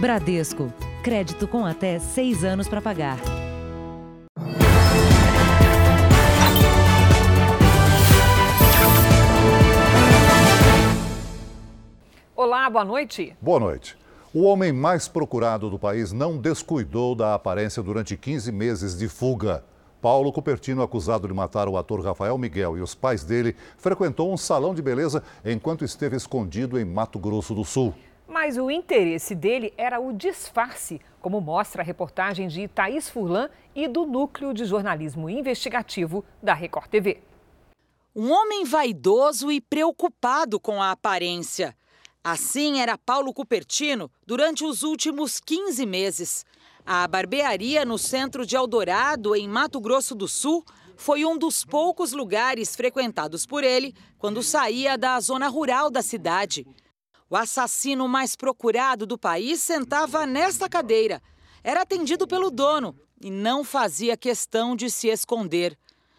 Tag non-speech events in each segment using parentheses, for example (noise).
Bradesco. Crédito com até seis anos para pagar. Olá, boa noite. Boa noite. O homem mais procurado do país não descuidou da aparência durante 15 meses de fuga. Paulo Cupertino, acusado de matar o ator Rafael Miguel e os pais dele, frequentou um salão de beleza enquanto esteve escondido em Mato Grosso do Sul. Mas o interesse dele era o disfarce, como mostra a reportagem de Thaís Furlan e do Núcleo de Jornalismo Investigativo da Record TV. Um homem vaidoso e preocupado com a aparência. Assim era Paulo Cupertino durante os últimos 15 meses. A barbearia no centro de Eldorado, em Mato Grosso do Sul, foi um dos poucos lugares frequentados por ele quando saía da zona rural da cidade. O assassino mais procurado do país sentava nesta cadeira. Era atendido pelo dono e não fazia questão de se esconder.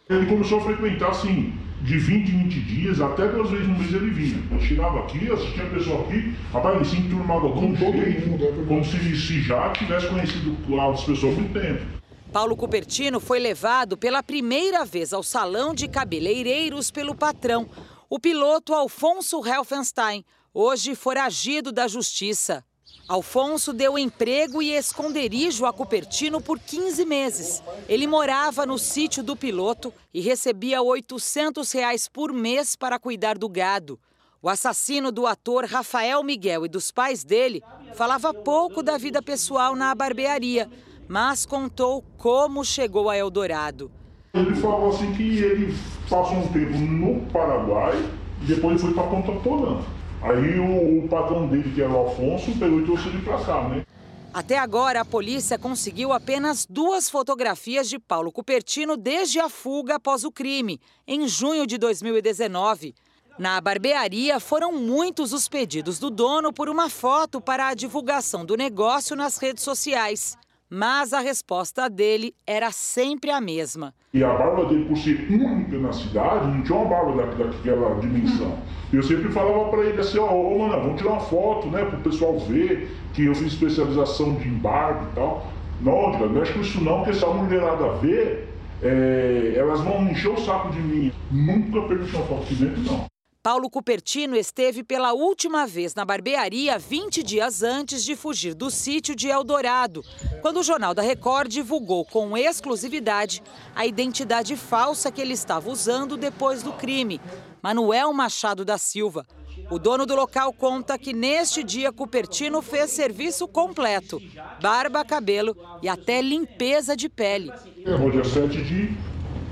Ele começou a frequentar assim, de 20 em 20 dias, até duas vezes no mês ele vinha. Eu chegava aqui, assistia a pessoa aqui, rapaz, ele se enturmava com todo mundo, como se, se já tivesse conhecido as pessoas há muito tempo. Paulo Cupertino foi levado pela primeira vez ao salão de cabeleireiros pelo patrão, o piloto Alfonso Helfenstein, hoje foragido da justiça. Alfonso deu emprego e esconderijo a Cupertino por 15 meses. Ele morava no sítio do piloto e recebia 800 reais por mês para cuidar do gado. O assassino do ator Rafael Miguel e dos pais dele falava pouco da vida pessoal na barbearia, mas contou como chegou a Eldorado. Ele falou assim que ele passou um tempo no Paraguai e depois foi para Ponta Porã. Aí o, o patrão dele, que era o Alfonso, pegou e trouxe ele pra cá, né? Até agora, a polícia conseguiu apenas duas fotografias de Paulo Cupertino desde a fuga após o crime, em junho de 2019. Na barbearia, foram muitos os pedidos do dono por uma foto para a divulgação do negócio nas redes sociais. Mas a resposta dele era sempre a mesma. E a barba dele, por ser única na cidade, não tinha uma barba daquela dimensão. Eu sempre falava para ele assim, ó, oh, mano, vamos tirar uma foto, né, pro pessoal ver que eu fiz especialização de embargo e tal. Não, não mexe com isso não, porque se a mulherada ver, é, elas vão encher o saco de mim. Nunca perdi uma foto de dentro, não. Paulo Cupertino esteve pela última vez na barbearia 20 dias antes de fugir do sítio de Eldorado, quando o Jornal da Record divulgou com exclusividade a identidade falsa que ele estava usando depois do crime, Manuel Machado da Silva. O dono do local conta que neste dia Cupertino fez serviço completo: barba, cabelo e até limpeza de pele. É, no dia 7 de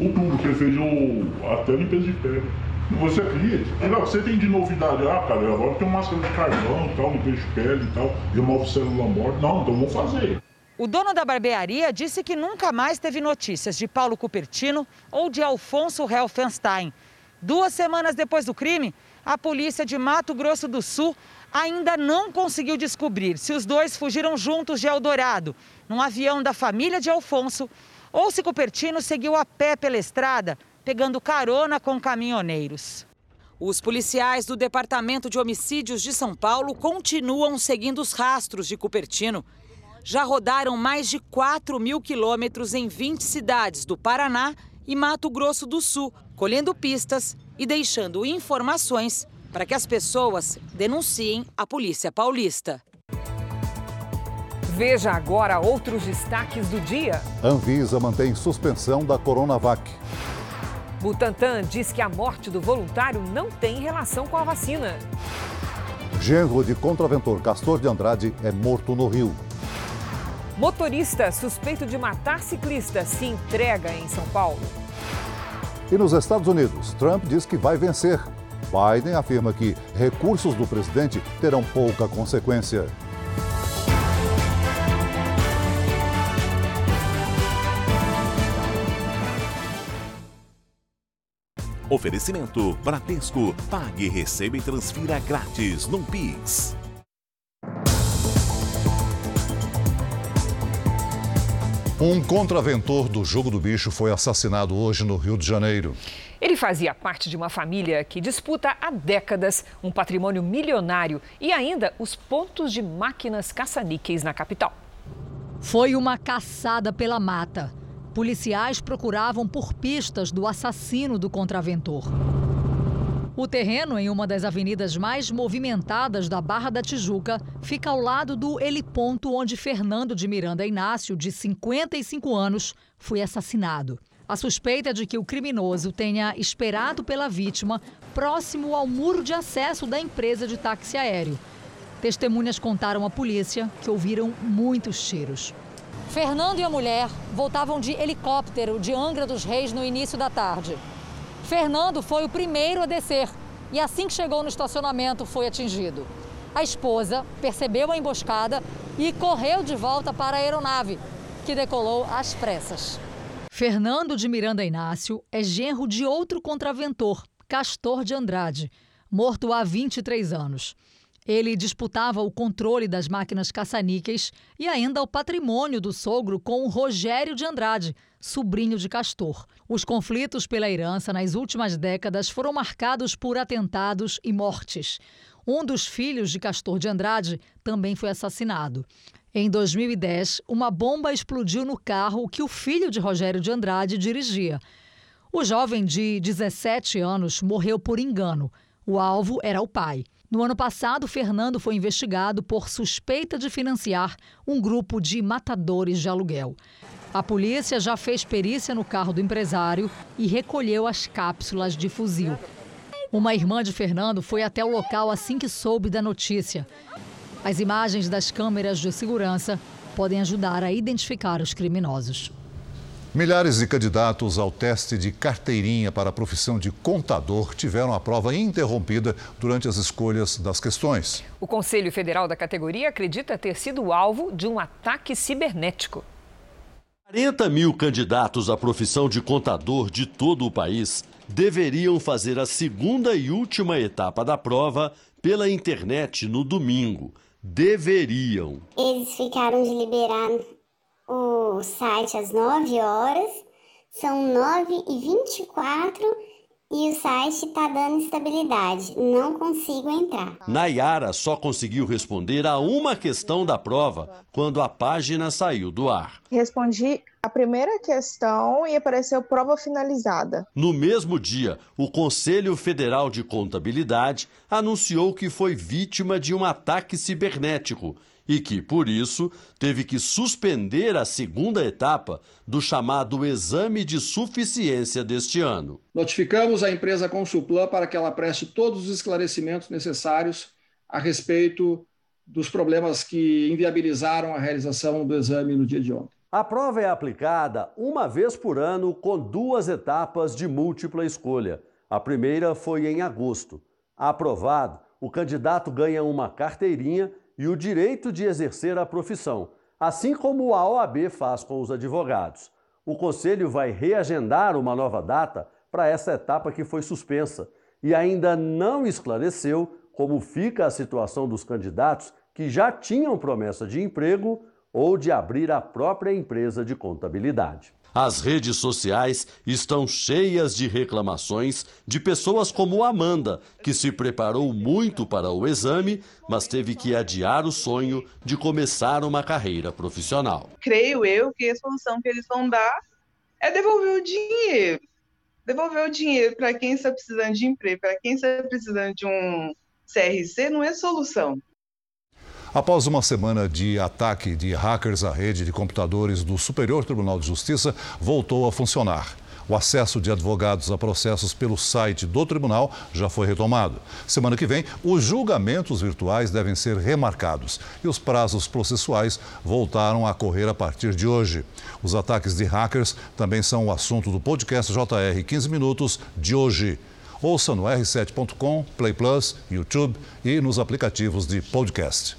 outubro, que ele fez o... até limpeza de pele. Você acredita? Legal, você tem de novidade? Ah, cara, agora tem uma máscara de carvão tal, limpeza de pele e tal, remove célula morta. Não, então vamos fazer. O dono da barbearia disse que nunca mais teve notícias de Paulo Cupertino ou de Alfonso Helfenstein. Duas semanas depois do crime, a polícia de Mato Grosso do Sul ainda não conseguiu descobrir se os dois fugiram juntos de Eldorado, num avião da família de Alfonso, ou se Cupertino seguiu a pé pela estrada pegando carona com caminhoneiros. Os policiais do Departamento de Homicídios de São Paulo continuam seguindo os rastros de Cupertino. Já rodaram mais de 4 mil quilômetros em 20 cidades do Paraná e Mato Grosso do Sul, colhendo pistas e deixando informações para que as pessoas denunciem a Polícia Paulista. Veja agora outros destaques do dia. Anvisa mantém suspensão da Coronavac. Butantan diz que a morte do voluntário não tem relação com a vacina. Genro de contraventor Castor de Andrade é morto no Rio. Motorista suspeito de matar ciclista se entrega em São Paulo. E nos Estados Unidos, Trump diz que vai vencer. Biden afirma que recursos do presidente terão pouca consequência. Oferecimento Bradesco. Pague, receba e transfira grátis no Pix. Um contraventor do Jogo do Bicho foi assassinado hoje no Rio de Janeiro. Ele fazia parte de uma família que disputa há décadas um patrimônio milionário e ainda os pontos de máquinas caça-níqueis na capital. Foi uma caçada pela mata. Policiais procuravam por pistas do assassino do contraventor. O terreno, em uma das avenidas mais movimentadas da Barra da Tijuca, fica ao lado do heliponto onde Fernando de Miranda Inácio, de 55 anos, foi assassinado. A suspeita é de que o criminoso tenha esperado pela vítima próximo ao muro de acesso da empresa de táxi aéreo. Testemunhas contaram à polícia que ouviram muitos tiros. Fernando e a mulher voltavam de helicóptero de Angra dos Reis no início da tarde. Fernando foi o primeiro a descer e, assim que chegou no estacionamento, foi atingido. A esposa percebeu a emboscada e correu de volta para a aeronave, que decolou às pressas. Fernando de Miranda Inácio é genro de outro contraventor, Castor de Andrade, morto há 23 anos. Ele disputava o controle das máquinas caça-níqueis e ainda o patrimônio do sogro com Rogério de Andrade, sobrinho de Castor. Os conflitos pela herança nas últimas décadas foram marcados por atentados e mortes. Um dos filhos de Castor de Andrade também foi assassinado. Em 2010, uma bomba explodiu no carro que o filho de Rogério de Andrade dirigia. O jovem de 17 anos morreu por engano. O alvo era o pai. No ano passado, Fernando foi investigado por suspeita de financiar um grupo de matadores de aluguel. A polícia já fez perícia no carro do empresário e recolheu as cápsulas de fuzil. Uma irmã de Fernando foi até o local assim que soube da notícia. As imagens das câmeras de segurança podem ajudar a identificar os criminosos. Milhares de candidatos ao teste de carteirinha para a profissão de contador tiveram a prova interrompida durante as escolhas das questões. O Conselho Federal da categoria acredita ter sido alvo de um ataque cibernético. 40 mil candidatos à profissão de contador de todo o país deveriam fazer a segunda e última etapa da prova pela internet no domingo. Deveriam. Eles ficaram de liberar o site às 9 horas, são 9 e 24 e o site está dando estabilidade. Não consigo entrar. Nayara só conseguiu responder a uma questão da prova quando a página saiu do ar. Respondi a primeira questão e apareceu prova finalizada. No mesmo dia, o Conselho Federal de Contabilidade anunciou que foi vítima de um ataque cibernético e que, por isso, teve que suspender a segunda etapa do chamado Exame de Suficiência deste ano. Notificamos a empresa Consulplan para que ela preste todos os esclarecimentos necessários a respeito dos problemas que inviabilizaram a realização do exame no dia de ontem. A prova é aplicada uma vez por ano com duas etapas de múltipla escolha. A primeira foi em agosto. Aprovado, o candidato ganha uma carteirinha e o direito de exercer a profissão, assim como a OAB faz com os advogados. O Conselho vai reagendar uma nova data para essa etapa que foi suspensa e ainda não esclareceu como fica a situação dos candidatos que já tinham promessa de emprego ou de abrir a própria empresa de contabilidade. As redes sociais estão cheias de reclamações de pessoas como Amanda, que se preparou muito para o exame, mas teve que adiar o sonho de começar uma carreira profissional. Creio eu que a solução que eles vão dar é devolver o dinheiro. Devolver o dinheiro para quem está precisando de emprego, para quem está precisando de um CRC, não é solução. Após uma semana de ataque de hackers à rede de computadores do Superior Tribunal de Justiça, voltou a funcionar. O acesso de advogados a processos pelo site do tribunal já foi retomado. Semana que vem, os julgamentos virtuais devem ser remarcados e os prazos processuais voltaram a correr a partir de hoje. Os ataques de hackers também são o assunto do podcast JR 15 Minutos de hoje. Ouça no r7.com, Play Plus, YouTube e nos aplicativos de podcast.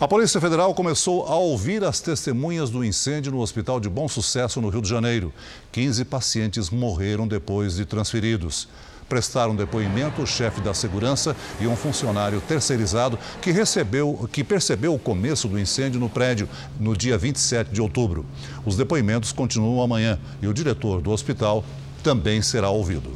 A Polícia Federal começou a ouvir as testemunhas do incêndio no Hospital de Bom Sucesso, no Rio de Janeiro. 15 pacientes morreram depois de transferidos. Prestaram depoimento o chefe da segurança e um funcionário terceirizado que, recebeu, que percebeu o começo do incêndio no prédio no dia 27 de outubro. Os depoimentos continuam amanhã e o diretor do hospital também será ouvido.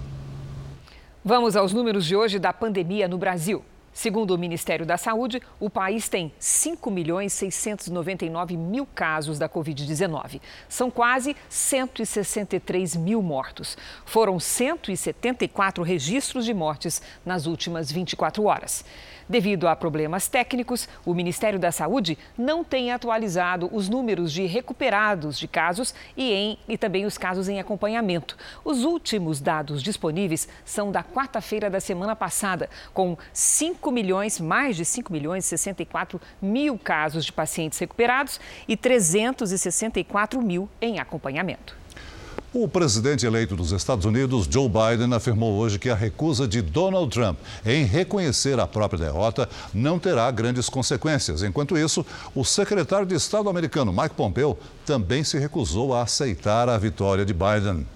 Vamos aos números de hoje da pandemia no Brasil. Segundo o Ministério da Saúde, o país tem 5 milhões 699 mil casos da Covid-19. São quase 163 mil mortos. Foram 174 registros de mortes nas últimas 24 horas. Devido a problemas técnicos, o Ministério da Saúde não tem atualizado os números de recuperados de casos e, em, e também os casos em acompanhamento. Os últimos dados disponíveis são da quarta-feira da semana passada, com 5 milhões, mais de 5 milhões e 64 mil casos de pacientes recuperados e 364 mil em acompanhamento. O presidente eleito dos Estados Unidos, Joe Biden, afirmou hoje que a recusa de Donald Trump em reconhecer a própria derrota não terá grandes consequências. Enquanto isso, o secretário de Estado americano, Mike Pompeo, também se recusou a aceitar a vitória de Biden.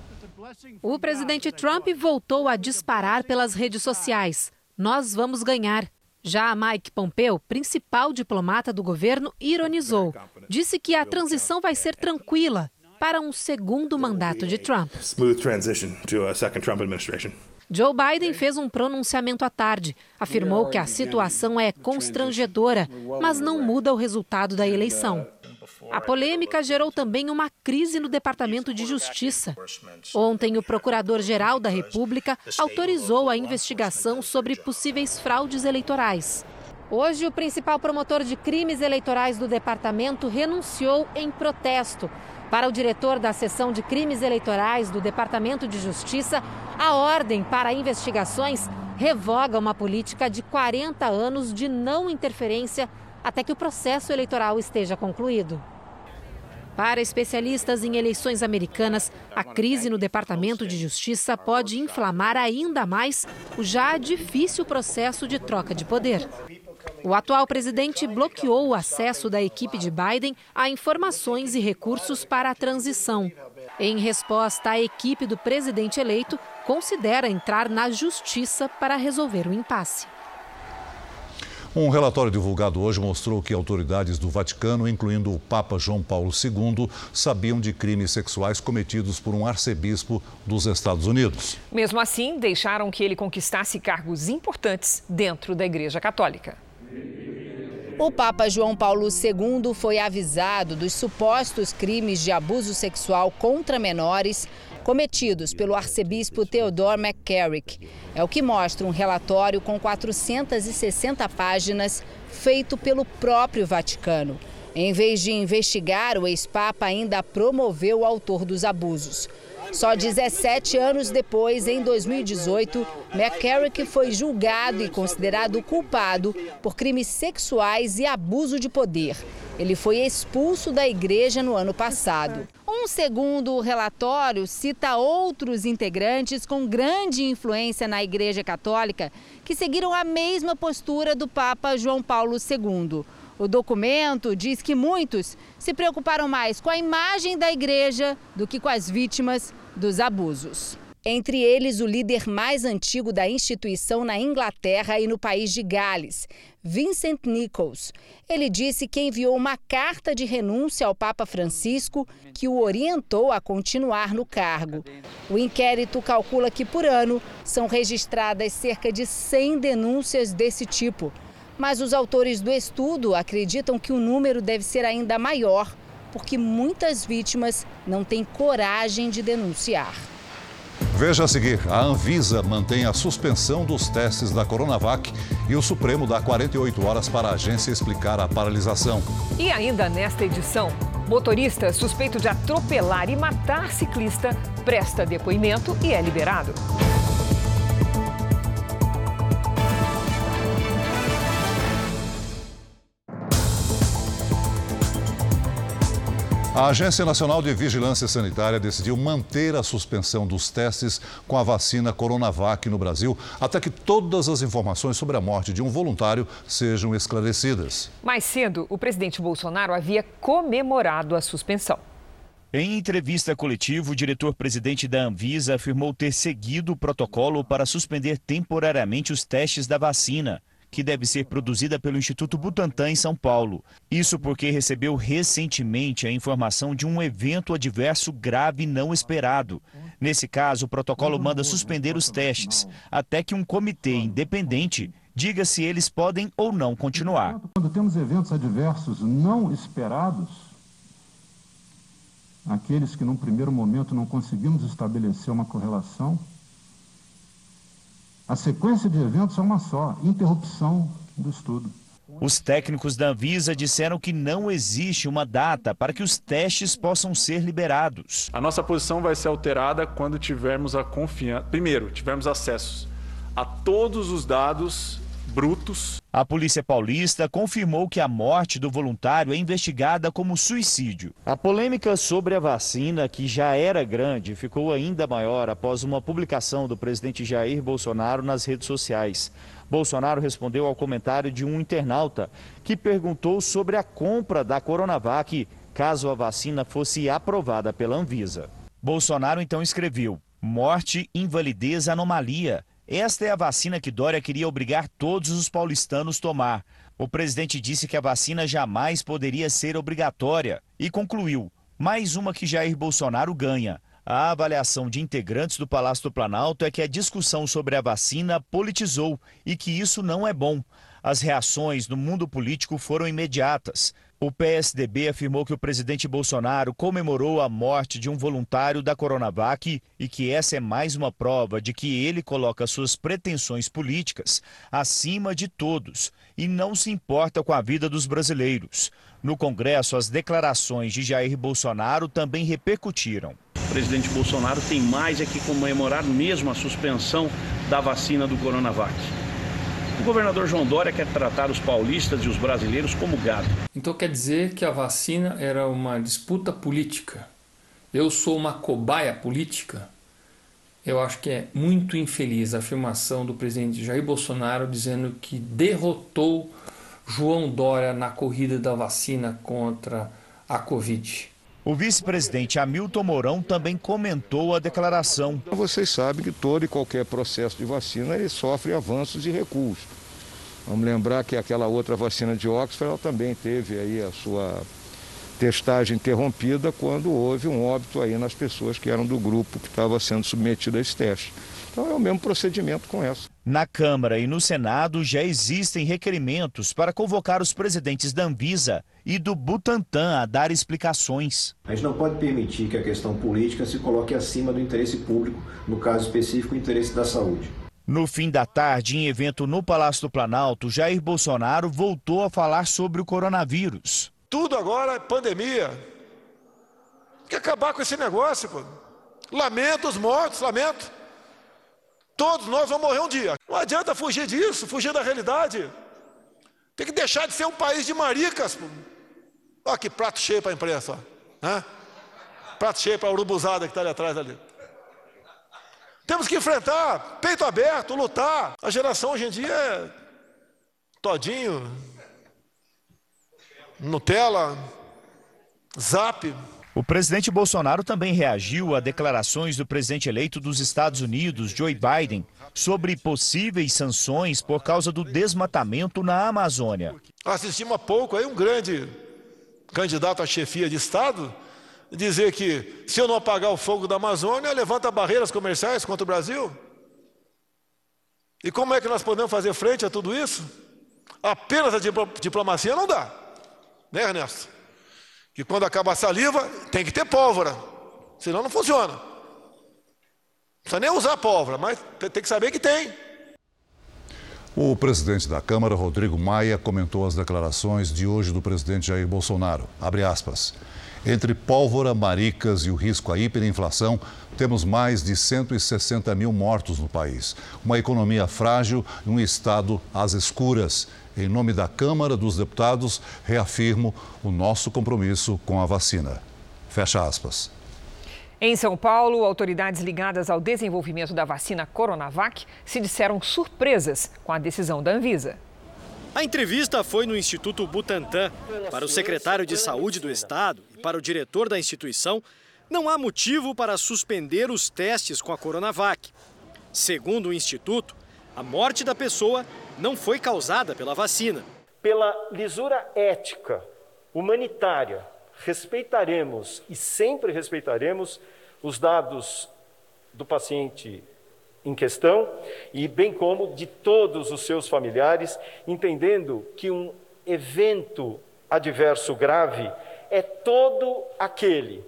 O presidente Trump voltou a disparar pelas redes sociais. Nós vamos ganhar. Já Mike Pompeo, principal diplomata do governo, ironizou. Disse que a transição vai ser tranquila para um segundo mandato de Trump. Joe Biden fez um pronunciamento à tarde. Afirmou que a situação é constrangedora, mas não muda o resultado da eleição. A polêmica gerou também uma crise no Departamento de Justiça. Ontem, o Procurador-Geral da República autorizou a investigação sobre possíveis fraudes eleitorais. Hoje, o principal promotor de crimes eleitorais do departamento renunciou em protesto. Para o diretor da seção de crimes eleitorais do Departamento de Justiça, a ordem para investigações revoga uma política de 40 anos de não interferência até que o processo eleitoral esteja concluído. Para especialistas em eleições americanas, a crise no Departamento de Justiça pode inflamar ainda mais o já difícil processo de troca de poder. O atual presidente bloqueou o acesso da equipe de Biden a informações e recursos para a transição. Em resposta, a equipe do presidente eleito considera entrar na justiça para resolver o impasse. Um relatório divulgado hoje mostrou que autoridades do Vaticano, incluindo o Papa João Paulo II, sabiam de crimes sexuais cometidos por um arcebispo dos Estados Unidos. Mesmo assim, deixaram que ele conquistasse cargos importantes dentro da Igreja Católica. O Papa João Paulo II foi avisado dos supostos crimes de abuso sexual contra menores cometidos pelo arcebispo Theodore McCarrick. É o que mostra um relatório com 460 páginas feito pelo próprio Vaticano. Em vez de investigar, o ex-papa ainda promoveu o autor dos abusos. Só 17 anos depois, em 2018, McCarrick foi julgado e considerado culpado por crimes sexuais e abuso de poder. Ele foi expulso da igreja no ano passado. Um segundo relatório cita outros integrantes com grande influência na Igreja Católica que seguiram a mesma postura do Papa João Paulo II. O documento diz que muitos se preocuparam mais com a imagem da igreja do que com as vítimas dos abusos. Entre eles, o líder mais antigo da instituição na Inglaterra e no país de Gales, Vincent Nichols. Ele disse que enviou uma carta de renúncia ao Papa Francisco que o orientou a continuar no cargo. O inquérito calcula que por ano são registradas cerca de 100 denúncias desse tipo. Mas os autores do estudo acreditam que o número deve ser ainda maior, porque muitas vítimas não têm coragem de denunciar. Veja a seguir: a Anvisa mantém a suspensão dos testes da Coronavac e o Supremo dá 48 horas para a agência explicar a paralisação. E ainda nesta edição, motorista suspeito de atropelar e matar ciclista presta depoimento e é liberado. A Agência Nacional de Vigilância Sanitária decidiu manter a suspensão dos testes com a vacina Coronavac no Brasil até que todas as informações sobre a morte de um voluntário sejam esclarecidas. Mais cedo, o presidente Bolsonaro havia comemorado a suspensão. Em entrevista coletiva, o diretor-presidente da Anvisa afirmou ter seguido o protocolo para suspender temporariamente os testes da vacina que deve ser produzida pelo Instituto Butantan em São Paulo. Isso porque recebeu recentemente a informação de um evento adverso grave não esperado. Nesse caso, o protocolo manda suspender os testes, até que um comitê independente diga se eles podem ou não continuar. Quando temos eventos adversos não esperados, aqueles que num primeiro momento não conseguimos estabelecer uma correlação, a sequência de eventos é uma só, interrupção do estudo. Os técnicos da Anvisa disseram que não existe uma data para que os testes possam ser liberados. A nossa posição vai ser alterada quando tivermos a confiança. Primeiro, tivermos acesso a todos os dados brutos. A Polícia Paulista confirmou que a morte do voluntário é investigada como suicídio. A polêmica sobre a vacina, que já era grande, ficou ainda maior após uma publicação do presidente Jair Bolsonaro nas redes sociais. Bolsonaro respondeu ao comentário de um internauta que perguntou sobre a compra da Coronavac caso a vacina fosse aprovada pela Anvisa. Bolsonaro então escreveu: morte, invalidez, anomalia. Esta é a vacina que Dória queria obrigar todos os paulistanos a tomar. O presidente disse que a vacina jamais poderia ser obrigatória e concluiu: mais uma que Jair Bolsonaro ganha. A avaliação de integrantes do Palácio do Planalto é que a discussão sobre a vacina politizou e que isso não é bom. As reações no mundo político foram imediatas. O PSDB afirmou que o presidente Bolsonaro comemorou a morte de um voluntário da Coronavac e que essa é mais uma prova de que ele coloca suas pretensões políticas acima de todos e não se importa com a vida dos brasileiros. No Congresso, as declarações de Jair Bolsonaro também repercutiram. O presidente Bolsonaro tem mais é que comemorar mesmo a suspensão da vacina do Coronavac. O governador João Dória quer tratar os paulistas e os brasileiros como gado. Então quer dizer que a vacina era uma disputa política. Eu sou uma cobaia política. Eu acho que é muito infeliz a afirmação do presidente Jair Bolsonaro dizendo que derrotou João Dória na corrida da vacina contra a Covid. O vice-presidente Hamilton Mourão também comentou a declaração. Vocês sabem que todo e qualquer processo de vacina ele sofre avanços e recuos. Vamos lembrar que aquela outra vacina de Oxford também teve aí a sua testagem interrompida quando houve um óbito aí nas pessoas que eram do grupo que estava sendo submetido a esse teste. Então é o mesmo procedimento com essa. Na Câmara e no Senado já existem requerimentos para convocar os presidentes da Anvisa e do Butantan a dar explicações. A gente não pode permitir que a questão política se coloque acima do interesse público, no caso específico, o interesse da saúde. No fim da tarde, em evento no Palácio do Planalto, Jair Bolsonaro voltou a falar sobre o coronavírus. Tudo agora é pandemia. Tem que acabar com esse negócio, pô. Lamento os mortos, lamento. Todos nós vamos morrer um dia. Não adianta fugir disso, fugir da realidade. Tem que deixar de ser um país de maricas. Olha que prato cheio para a imprensa. Ó. Prato cheio para a urubuzada que está ali atrás ali. Temos que enfrentar, peito aberto, lutar. A geração hoje em dia é todinho, Nutella, Zap. O presidente Bolsonaro também reagiu a declarações do presidente eleito dos Estados Unidos, Joe Biden, sobre possíveis sanções por causa do desmatamento na Amazônia. Assistimos há pouco aí um grande candidato à chefia de Estado dizer que se eu não apagar o fogo da Amazônia, levanta barreiras comerciais contra o Brasil. E como é que nós podemos fazer frente a tudo isso? Apenas a diplomacia não dá, né, Ernesto? que quando acaba a saliva, tem que ter pólvora, senão não funciona. Não precisa nem usar pólvora, mas tem que saber que tem. O presidente da Câmara, Rodrigo Maia, comentou as declarações de hoje do presidente Jair Bolsonaro. Abre aspas. Entre pólvora, maricas e o risco à hiperinflação, temos mais de 160 mil mortos no país. Uma economia frágil e um Estado às escuras. Em nome da Câmara dos Deputados, reafirmo o nosso compromisso com a vacina. Fecha aspas. Em São Paulo, autoridades ligadas ao desenvolvimento da vacina Coronavac se disseram surpresas com a decisão da Anvisa. A entrevista foi no Instituto Butantan. Para o secretário de Saúde do Estado para o diretor da instituição, não há motivo para suspender os testes com a Coronavac. Segundo o Instituto, a morte da pessoa não foi causada pela vacina. Pela lisura ética, humanitária, respeitaremos e sempre respeitaremos os dados do paciente em questão e bem como de todos os seus familiares, entendendo que um evento adverso grave é todo aquele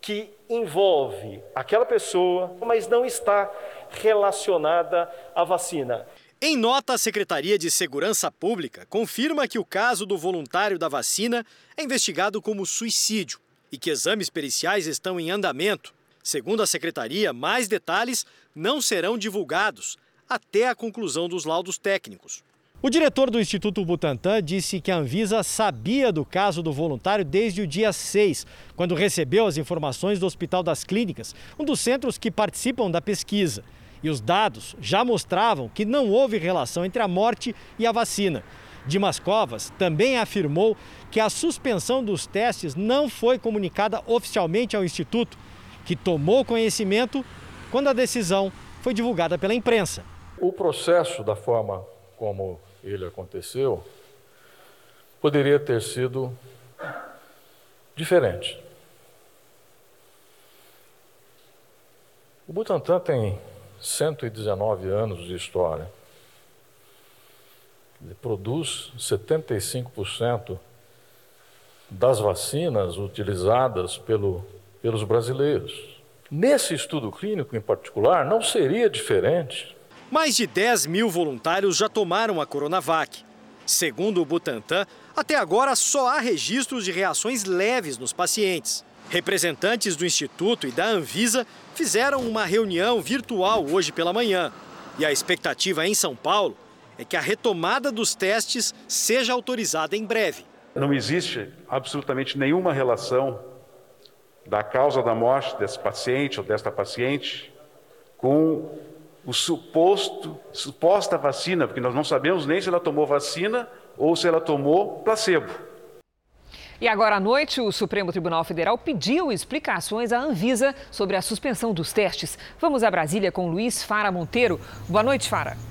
que envolve aquela pessoa, mas não está relacionada à vacina. Em nota, a Secretaria de Segurança Pública confirma que o caso do voluntário da vacina é investigado como suicídio e que exames periciais estão em andamento. Segundo a secretaria, mais detalhes não serão divulgados até a conclusão dos laudos técnicos. O diretor do Instituto Butantan disse que a Anvisa sabia do caso do voluntário desde o dia 6, quando recebeu as informações do Hospital das Clínicas, um dos centros que participam da pesquisa. E os dados já mostravam que não houve relação entre a morte e a vacina. Dimas Covas também afirmou que a suspensão dos testes não foi comunicada oficialmente ao Instituto, que tomou conhecimento quando a decisão foi divulgada pela imprensa. O processo, da forma como ele aconteceu, poderia ter sido diferente. O Butantan tem 119 anos de história. Ele produz 75% das vacinas utilizadas pelo, pelos brasileiros. Nesse estudo clínico em particular, não seria diferente. Mais de 10 mil voluntários já tomaram a Coronavac. Segundo o Butantan, até agora só há registros de reações leves nos pacientes. Representantes do Instituto e da Anvisa fizeram uma reunião virtual hoje pela manhã. E a expectativa em São Paulo é que a retomada dos testes seja autorizada em breve. Não existe absolutamente nenhuma relação da causa da morte desse paciente ou desta paciente com o suposto suposta vacina, porque nós não sabemos nem se ela tomou vacina ou se ela tomou placebo. E agora à noite, o Supremo Tribunal Federal pediu explicações à Anvisa sobre a suspensão dos testes. Vamos a Brasília com Luiz Fara Monteiro. Boa noite, Fara.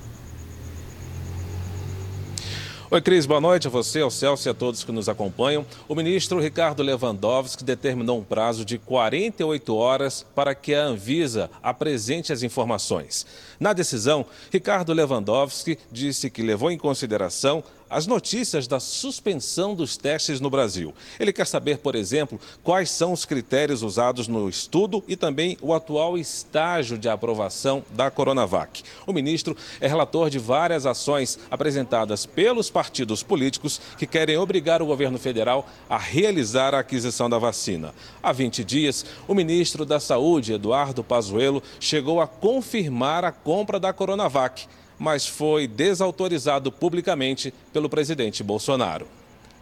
Oi, Cris, boa noite a você, ao Celso e a todos que nos acompanham. O ministro Ricardo Lewandowski determinou um prazo de 48 horas para que a Anvisa apresente as informações. Na decisão, Ricardo Lewandowski disse que levou em consideração as notícias da suspensão dos testes no Brasil. Ele quer saber, por exemplo, quais são os critérios usados no estudo e também o atual estágio de aprovação da Coronavac. O ministro é relator de várias ações apresentadas pelos partidos políticos que querem obrigar o governo federal a realizar a aquisição da vacina. Há 20 dias, o ministro da Saúde, Eduardo Pazuello, chegou a confirmar a compra da Coronavac mas foi desautorizado publicamente pelo presidente Bolsonaro.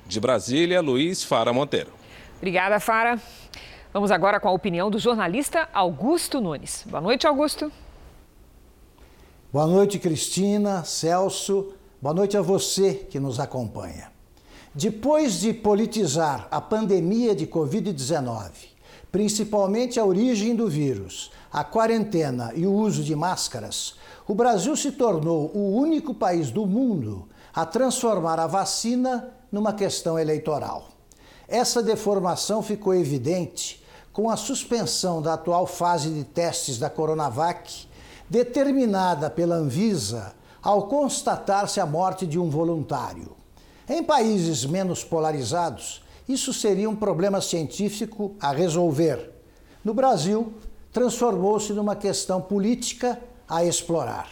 De Brasília, Luiz Fara Monteiro. Obrigada, Fara. Vamos agora com a opinião do jornalista Augusto Nunes. Boa noite, Augusto. Boa noite, Cristina, Celso. Boa noite a você que nos acompanha. Depois de politizar a pandemia de Covid-19, principalmente a origem do vírus, a quarentena e o uso de máscaras, o Brasil se tornou o único país do mundo a transformar a vacina numa questão eleitoral. Essa deformação ficou evidente com a suspensão da atual fase de testes da Coronavac, determinada pela Anvisa ao constatar-se a morte de um voluntário. Em países menos polarizados, isso seria um problema científico a resolver. No Brasil, transformou-se numa questão política a explorar.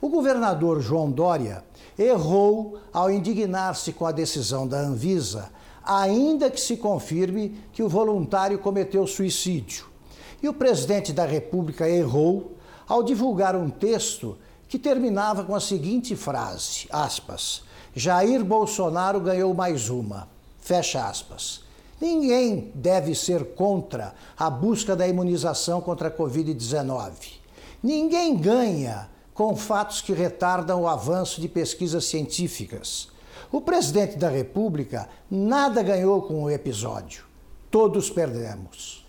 O governador João Dória errou ao indignar-se com a decisão da Anvisa, ainda que se confirme que o voluntário cometeu suicídio. E o presidente da República errou ao divulgar um texto que terminava com a seguinte frase, aspas, Jair Bolsonaro ganhou mais uma, fecha aspas. Ninguém deve ser contra a busca da imunização contra a Covid-19. Ninguém ganha com fatos que retardam o avanço de pesquisas científicas. O presidente da República nada ganhou com o episódio. Todos perdemos.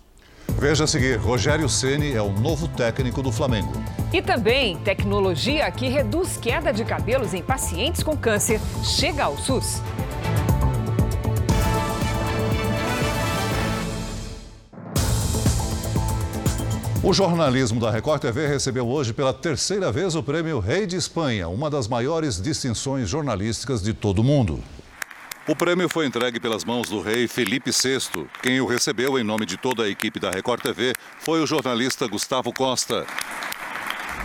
Veja a seguir: Rogério Ceni é o novo técnico do Flamengo. E também tecnologia que reduz queda de cabelos em pacientes com câncer chega ao SUS. O jornalismo da Record TV recebeu hoje pela terceira vez o prêmio Rei de Espanha, uma das maiores distinções jornalísticas de todo o mundo. O prêmio foi entregue pelas mãos do rei Felipe VI. Quem o recebeu em nome de toda a equipe da Record TV foi o jornalista Gustavo Costa.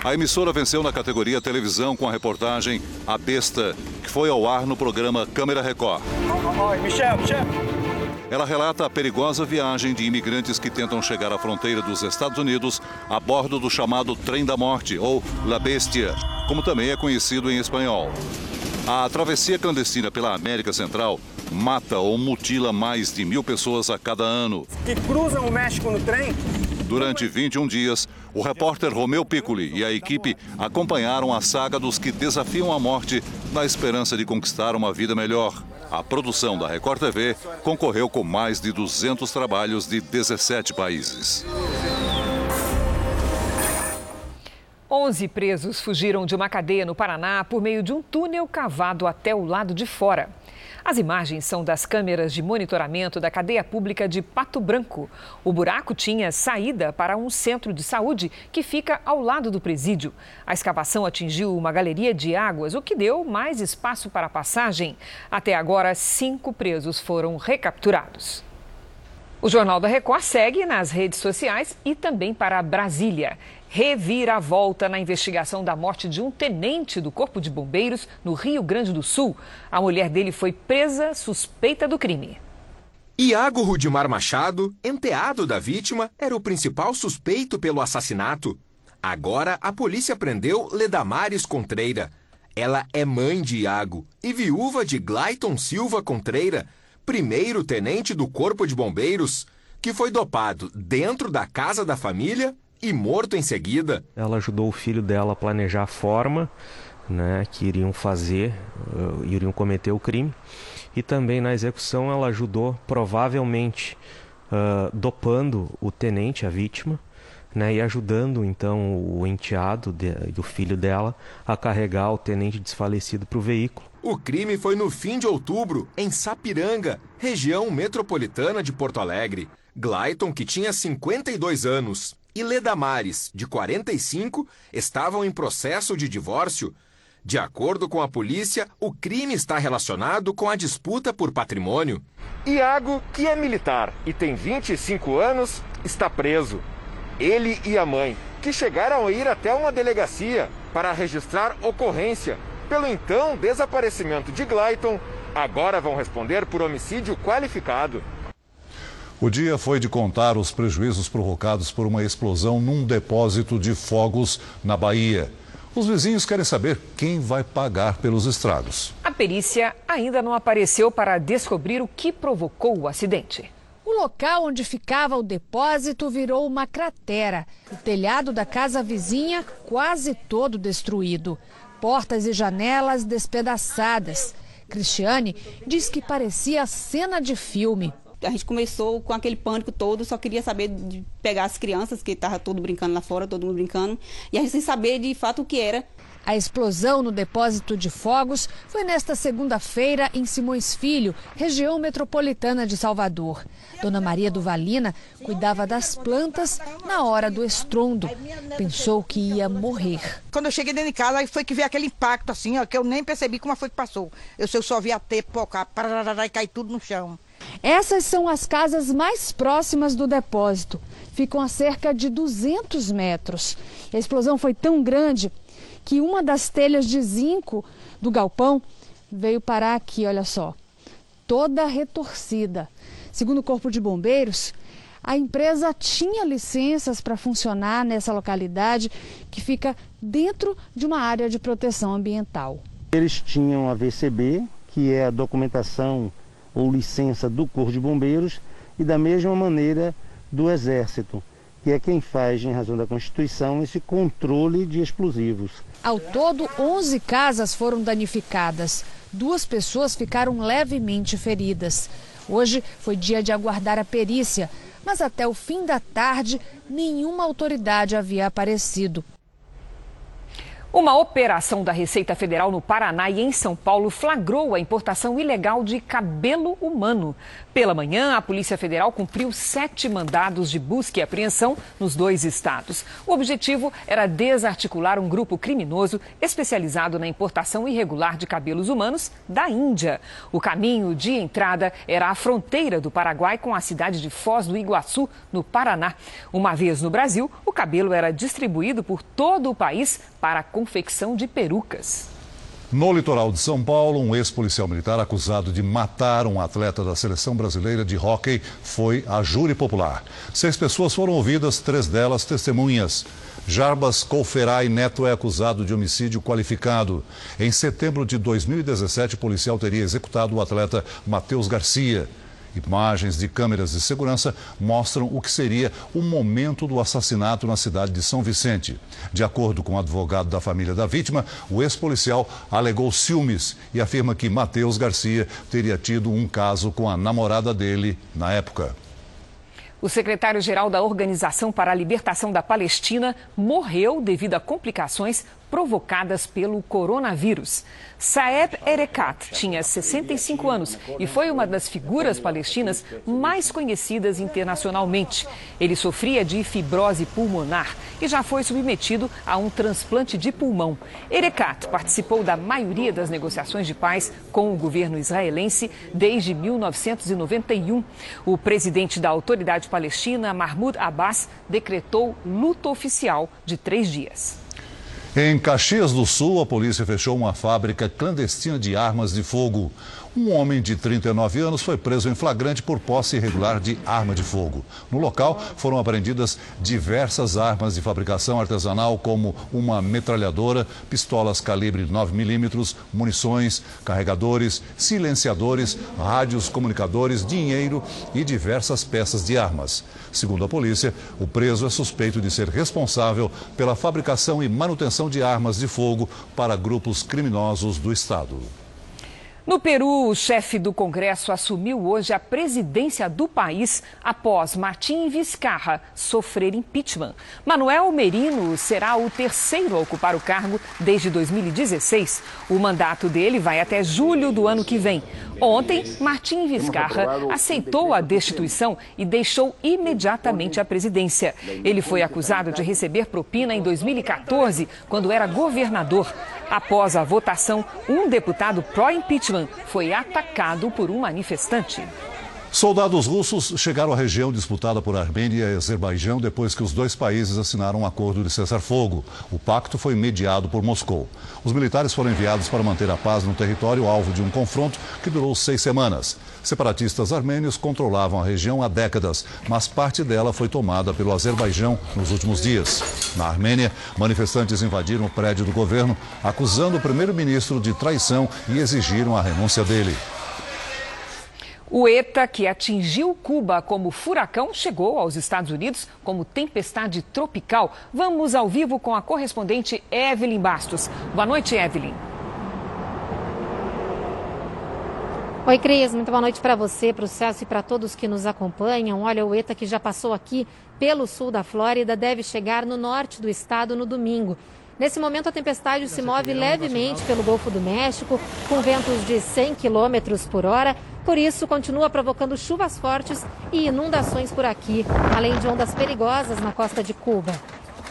A emissora venceu na categoria televisão com a reportagem A Besta, que foi ao ar no programa Câmera Record. Michel, Michel. Ela relata a perigosa viagem de imigrantes que tentam chegar à fronteira dos Estados Unidos a bordo do chamado Trem da Morte, ou La Bestia, como também é conhecido em espanhol. A travessia clandestina pela América Central mata ou mutila mais de mil pessoas a cada ano. Que cruzam o México no trem? Durante 21 dias, o repórter Romeu Piccoli e a equipe acompanharam a saga dos que desafiam a morte na esperança de conquistar uma vida melhor. A produção da Record TV concorreu com mais de 200 trabalhos de 17 países. 11 presos fugiram de uma cadeia no Paraná por meio de um túnel cavado até o lado de fora. As imagens são das câmeras de monitoramento da cadeia pública de Pato Branco. O buraco tinha saída para um centro de saúde que fica ao lado do presídio. A escavação atingiu uma galeria de águas, o que deu mais espaço para a passagem. Até agora, cinco presos foram recapturados. O Jornal da Record segue nas redes sociais e também para Brasília reviravolta na investigação da morte de um tenente do Corpo de Bombeiros no Rio Grande do Sul. A mulher dele foi presa suspeita do crime. Iago Rudimar Machado, enteado da vítima, era o principal suspeito pelo assassinato. Agora a polícia prendeu Ledamares Contreira. Ela é mãe de Iago e viúva de Glayton Silva Contreira, primeiro tenente do Corpo de Bombeiros, que foi dopado dentro da casa da família e morto em seguida. Ela ajudou o filho dela a planejar a forma né, que iriam fazer, uh, iriam cometer o crime. E também na execução ela ajudou, provavelmente, uh, dopando o tenente, a vítima, né, e ajudando então o enteado de, do filho dela a carregar o tenente desfalecido para o veículo. O crime foi no fim de outubro, em Sapiranga, região metropolitana de Porto Alegre. Glayton, que tinha 52 anos, e Ledamares, de 45, estavam em processo de divórcio. De acordo com a polícia, o crime está relacionado com a disputa por patrimônio. Iago, que é militar e tem 25 anos, está preso. Ele e a mãe, que chegaram a ir até uma delegacia para registrar ocorrência pelo então desaparecimento de Glayton, agora vão responder por homicídio qualificado. O dia foi de contar os prejuízos provocados por uma explosão num depósito de fogos na Bahia. Os vizinhos querem saber quem vai pagar pelos estragos. A perícia ainda não apareceu para descobrir o que provocou o acidente. O local onde ficava o depósito virou uma cratera. O telhado da casa vizinha quase todo destruído. Portas e janelas despedaçadas. Cristiane diz que parecia cena de filme a gente começou com aquele pânico todo, só queria saber de pegar as crianças, que estava todo brincando lá fora, todo mundo brincando, e a gente sem saber de fato o que era. A explosão no depósito de fogos foi nesta segunda-feira em Simões Filho, região metropolitana de Salvador. Dona Maria do Valina cuidava das plantas na hora do estrondo. Pensou que ia morrer. Quando eu cheguei dentro de casa, aí foi que veio aquele impacto assim, ó, que eu nem percebi como foi que passou. Eu, eu só vi a tepocar, e cair tudo no chão. Essas são as casas mais próximas do depósito. Ficam a cerca de 200 metros. A explosão foi tão grande que uma das telhas de zinco do galpão veio parar aqui, olha só, toda retorcida. Segundo o Corpo de Bombeiros, a empresa tinha licenças para funcionar nessa localidade que fica dentro de uma área de proteção ambiental. Eles tinham a VCB, que é a documentação ou licença do Corpo de Bombeiros e da mesma maneira do Exército, que é quem faz, em razão da Constituição, esse controle de explosivos. Ao todo, 11 casas foram danificadas. Duas pessoas ficaram levemente feridas. Hoje foi dia de aguardar a perícia, mas até o fim da tarde nenhuma autoridade havia aparecido. Uma operação da Receita Federal no Paraná e em São Paulo flagrou a importação ilegal de cabelo humano. Pela manhã, a Polícia Federal cumpriu sete mandados de busca e apreensão nos dois estados. O objetivo era desarticular um grupo criminoso especializado na importação irregular de cabelos humanos da Índia. O caminho de entrada era a fronteira do Paraguai com a cidade de Foz do Iguaçu, no Paraná. Uma vez no Brasil, o cabelo era distribuído por todo o país para confecção de perucas. No litoral de São Paulo, um ex-policial militar acusado de matar um atleta da seleção brasileira de hóquei foi a júri popular. Seis pessoas foram ouvidas, três delas testemunhas. Jarbas Colferai Neto é acusado de homicídio qualificado. Em setembro de 2017, o policial teria executado o atleta Matheus Garcia. Imagens de câmeras de segurança mostram o que seria o momento do assassinato na cidade de São Vicente. De acordo com o advogado da família da vítima, o ex-policial alegou ciúmes e afirma que Matheus Garcia teria tido um caso com a namorada dele na época. O secretário-geral da Organização para a Libertação da Palestina morreu devido a complicações provocadas pelo coronavírus. Saeb Erekat tinha 65 anos e foi uma das figuras palestinas mais conhecidas internacionalmente. Ele sofria de fibrose pulmonar e já foi submetido a um transplante de pulmão. Erekat participou da maioria das negociações de paz com o governo israelense desde 1991. O presidente da autoridade palestina, Mahmoud Abbas, decretou luto oficial de três dias. Em Caxias do Sul, a polícia fechou uma fábrica clandestina de armas de fogo. Um homem de 39 anos foi preso em flagrante por posse irregular de arma de fogo. No local foram apreendidas diversas armas de fabricação artesanal, como uma metralhadora, pistolas calibre 9mm, munições, carregadores, silenciadores, rádios comunicadores, dinheiro e diversas peças de armas. Segundo a polícia, o preso é suspeito de ser responsável pela fabricação e manutenção de armas de fogo para grupos criminosos do Estado. No Peru, o chefe do Congresso assumiu hoje a presidência do país após Martim Vizcarra sofrer impeachment. Manuel Merino será o terceiro a ocupar o cargo desde 2016. O mandato dele vai até julho do ano que vem. Ontem, Martim Vizcarra aceitou a destituição e deixou imediatamente a presidência. Ele foi acusado de receber propina em 2014, quando era governador. Após a votação, um deputado pró-impeachment foi atacado por um manifestante. Soldados russos chegaram à região disputada por Armênia e Azerbaijão depois que os dois países assinaram um acordo de cessar-fogo. O pacto foi mediado por Moscou. Os militares foram enviados para manter a paz no território alvo de um confronto que durou seis semanas. Separatistas armênios controlavam a região há décadas, mas parte dela foi tomada pelo Azerbaijão nos últimos dias. Na Armênia, manifestantes invadiram o prédio do governo, acusando o primeiro-ministro de traição e exigiram a renúncia dele. O ETA, que atingiu Cuba como furacão, chegou aos Estados Unidos como tempestade tropical. Vamos ao vivo com a correspondente Evelyn Bastos. Boa noite, Evelyn. Oi, Cris. Muito boa noite para você, para o Celso e para todos que nos acompanham. Olha, o ETA que já passou aqui pelo sul da Flórida deve chegar no norte do estado no domingo. Nesse momento, a tempestade se move levemente pelo Golfo do México, com ventos de 100 km por hora por isso, continua provocando chuvas fortes e inundações por aqui, além de ondas perigosas na costa de Cuba.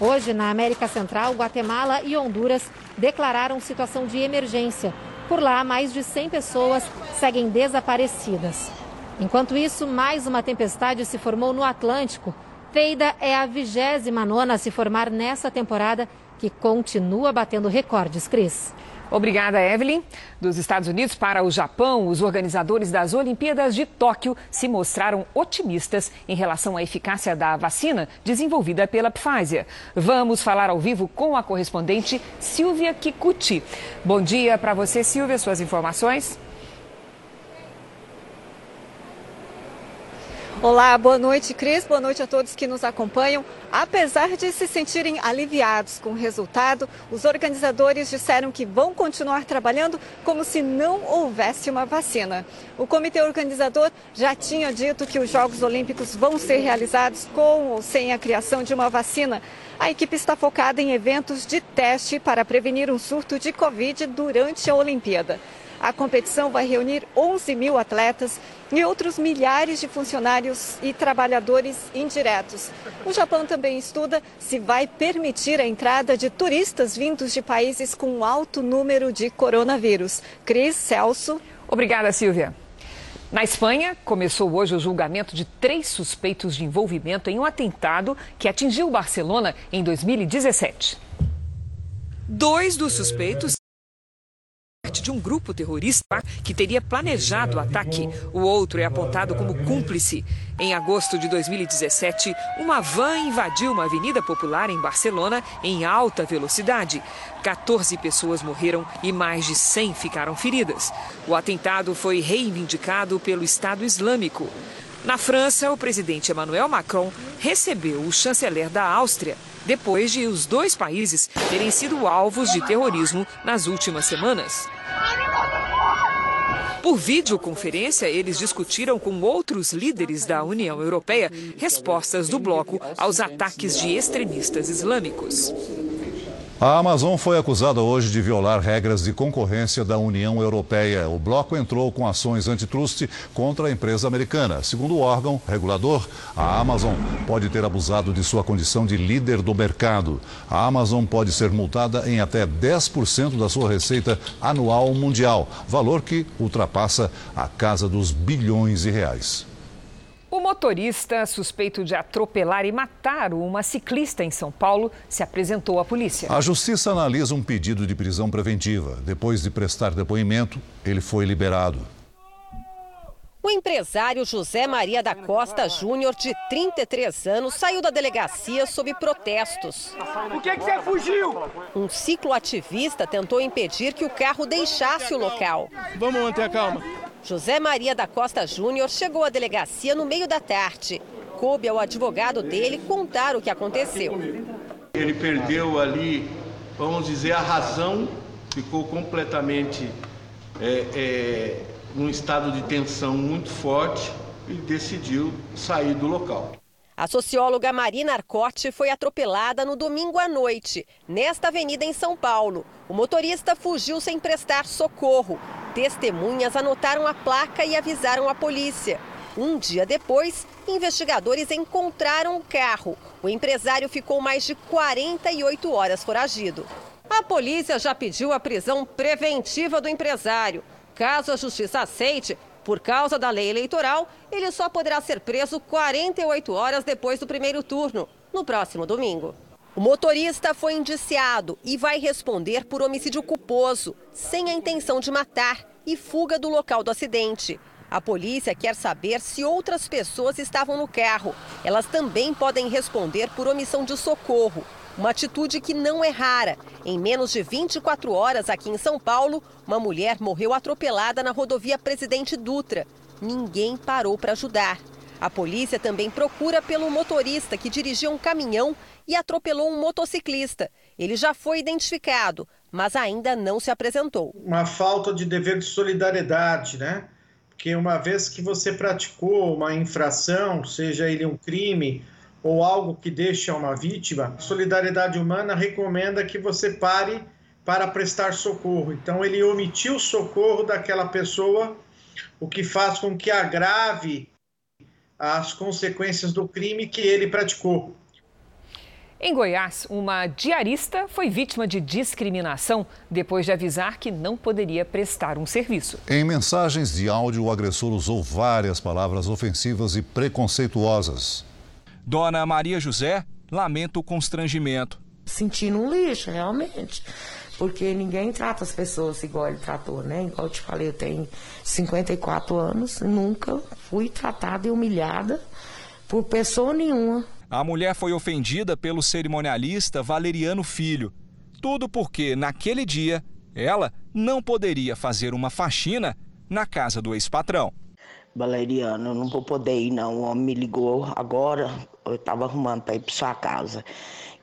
Hoje, na América Central, Guatemala e Honduras declararam situação de emergência. Por lá, mais de 100 pessoas seguem desaparecidas. Enquanto isso, mais uma tempestade se formou no Atlântico. Feida é a 29 a se formar nessa temporada, que continua batendo recordes, Cris. Obrigada, Evelyn. Dos Estados Unidos para o Japão, os organizadores das Olimpíadas de Tóquio se mostraram otimistas em relação à eficácia da vacina desenvolvida pela Pfizer. Vamos falar ao vivo com a correspondente Silvia Kikuchi. Bom dia para você, Silvia. Suas informações? Olá, boa noite, Cris. Boa noite a todos que nos acompanham. Apesar de se sentirem aliviados com o resultado, os organizadores disseram que vão continuar trabalhando como se não houvesse uma vacina. O comitê organizador já tinha dito que os Jogos Olímpicos vão ser realizados com ou sem a criação de uma vacina. A equipe está focada em eventos de teste para prevenir um surto de Covid durante a Olimpíada. A competição vai reunir 11 mil atletas e outros milhares de funcionários e trabalhadores indiretos. O Japão também estuda se vai permitir a entrada de turistas vindos de países com alto número de coronavírus. Cris Celso. Obrigada, Silvia. Na Espanha, começou hoje o julgamento de três suspeitos de envolvimento em um atentado que atingiu Barcelona em 2017. Dois dos suspeitos de um grupo terrorista que teria planejado o ataque. O outro é apontado como cúmplice. Em agosto de 2017, uma van invadiu uma avenida popular em Barcelona em alta velocidade. 14 pessoas morreram e mais de 100 ficaram feridas. O atentado foi reivindicado pelo Estado Islâmico. Na França, o presidente Emmanuel Macron recebeu o chanceler da Áustria, depois de os dois países terem sido alvos de terrorismo nas últimas semanas. Por videoconferência, eles discutiram com outros líderes da União Europeia respostas do bloco aos ataques de extremistas islâmicos. A Amazon foi acusada hoje de violar regras de concorrência da União Europeia. O bloco entrou com ações antitruste contra a empresa americana. Segundo o órgão regulador, a Amazon pode ter abusado de sua condição de líder do mercado. A Amazon pode ser multada em até 10% da sua receita anual mundial, valor que ultrapassa a casa dos bilhões de reais. Motorista suspeito de atropelar e matar uma ciclista em São Paulo se apresentou à polícia. A justiça analisa um pedido de prisão preventiva. Depois de prestar depoimento, ele foi liberado. O empresário José Maria da Costa Júnior, de 33 anos, saiu da delegacia sob protestos. Por que, que você fugiu? Um cicloativista tentou impedir que o carro deixasse o local. Vamos manter a calma. José Maria da Costa Júnior chegou à delegacia no meio da tarde. Coube ao advogado dele contar o que aconteceu. Ele perdeu ali, vamos dizer, a razão, ficou completamente é, é, num estado de tensão muito forte e decidiu sair do local. A socióloga Marina Arcote foi atropelada no domingo à noite, nesta avenida em São Paulo. O motorista fugiu sem prestar socorro. Testemunhas anotaram a placa e avisaram a polícia. Um dia depois, investigadores encontraram o carro. O empresário ficou mais de 48 horas foragido. A polícia já pediu a prisão preventiva do empresário. Caso a justiça aceite, por causa da lei eleitoral, ele só poderá ser preso 48 horas depois do primeiro turno, no próximo domingo. O motorista foi indiciado e vai responder por homicídio culposo, sem a intenção de matar e fuga do local do acidente. A polícia quer saber se outras pessoas estavam no carro. Elas também podem responder por omissão de socorro. Uma atitude que não é rara. Em menos de 24 horas aqui em São Paulo, uma mulher morreu atropelada na rodovia Presidente Dutra. Ninguém parou para ajudar. A polícia também procura pelo motorista que dirigia um caminhão e atropelou um motociclista. Ele já foi identificado, mas ainda não se apresentou. Uma falta de dever de solidariedade, né? Porque uma vez que você praticou uma infração, seja ele um crime ou algo que deixa uma vítima, a solidariedade humana recomenda que você pare para prestar socorro. Então, ele omitiu o socorro daquela pessoa, o que faz com que agrave as consequências do crime que ele praticou. Em Goiás, uma diarista foi vítima de discriminação depois de avisar que não poderia prestar um serviço. Em mensagens de áudio, o agressor usou várias palavras ofensivas e preconceituosas. Dona Maria José lamenta o constrangimento. Sentindo um lixo, realmente. Porque ninguém trata as pessoas igual ele tratou, né? Igual eu te falei, eu tenho 54 anos, nunca fui tratada e humilhada por pessoa nenhuma. A mulher foi ofendida pelo cerimonialista Valeriano Filho. Tudo porque, naquele dia, ela não poderia fazer uma faxina na casa do ex-patrão. Valeriano, eu não vou poder ir não. O homem me ligou agora, eu estava arrumando para ir para sua casa.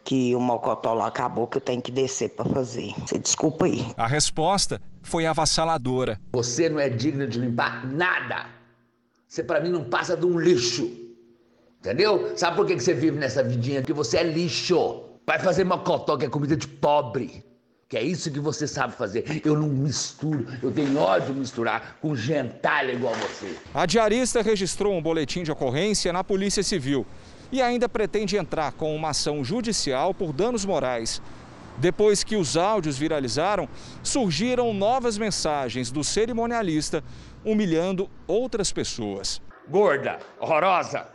Que o mocotó lá acabou, que eu tenho que descer para fazer. Você desculpa aí. A resposta foi avassaladora. Você não é digna de limpar nada. Você para mim não passa de um lixo. Entendeu? Sabe por que você vive nessa vidinha? Que você é lixo. Vai fazer mocotó, que é comida de pobre. Que é isso que você sabe fazer. Eu não misturo, eu tenho ódio de misturar com gentalha igual você. A diarista registrou um boletim de ocorrência na Polícia Civil e ainda pretende entrar com uma ação judicial por danos morais. Depois que os áudios viralizaram, surgiram novas mensagens do cerimonialista humilhando outras pessoas. Gorda, horrorosa,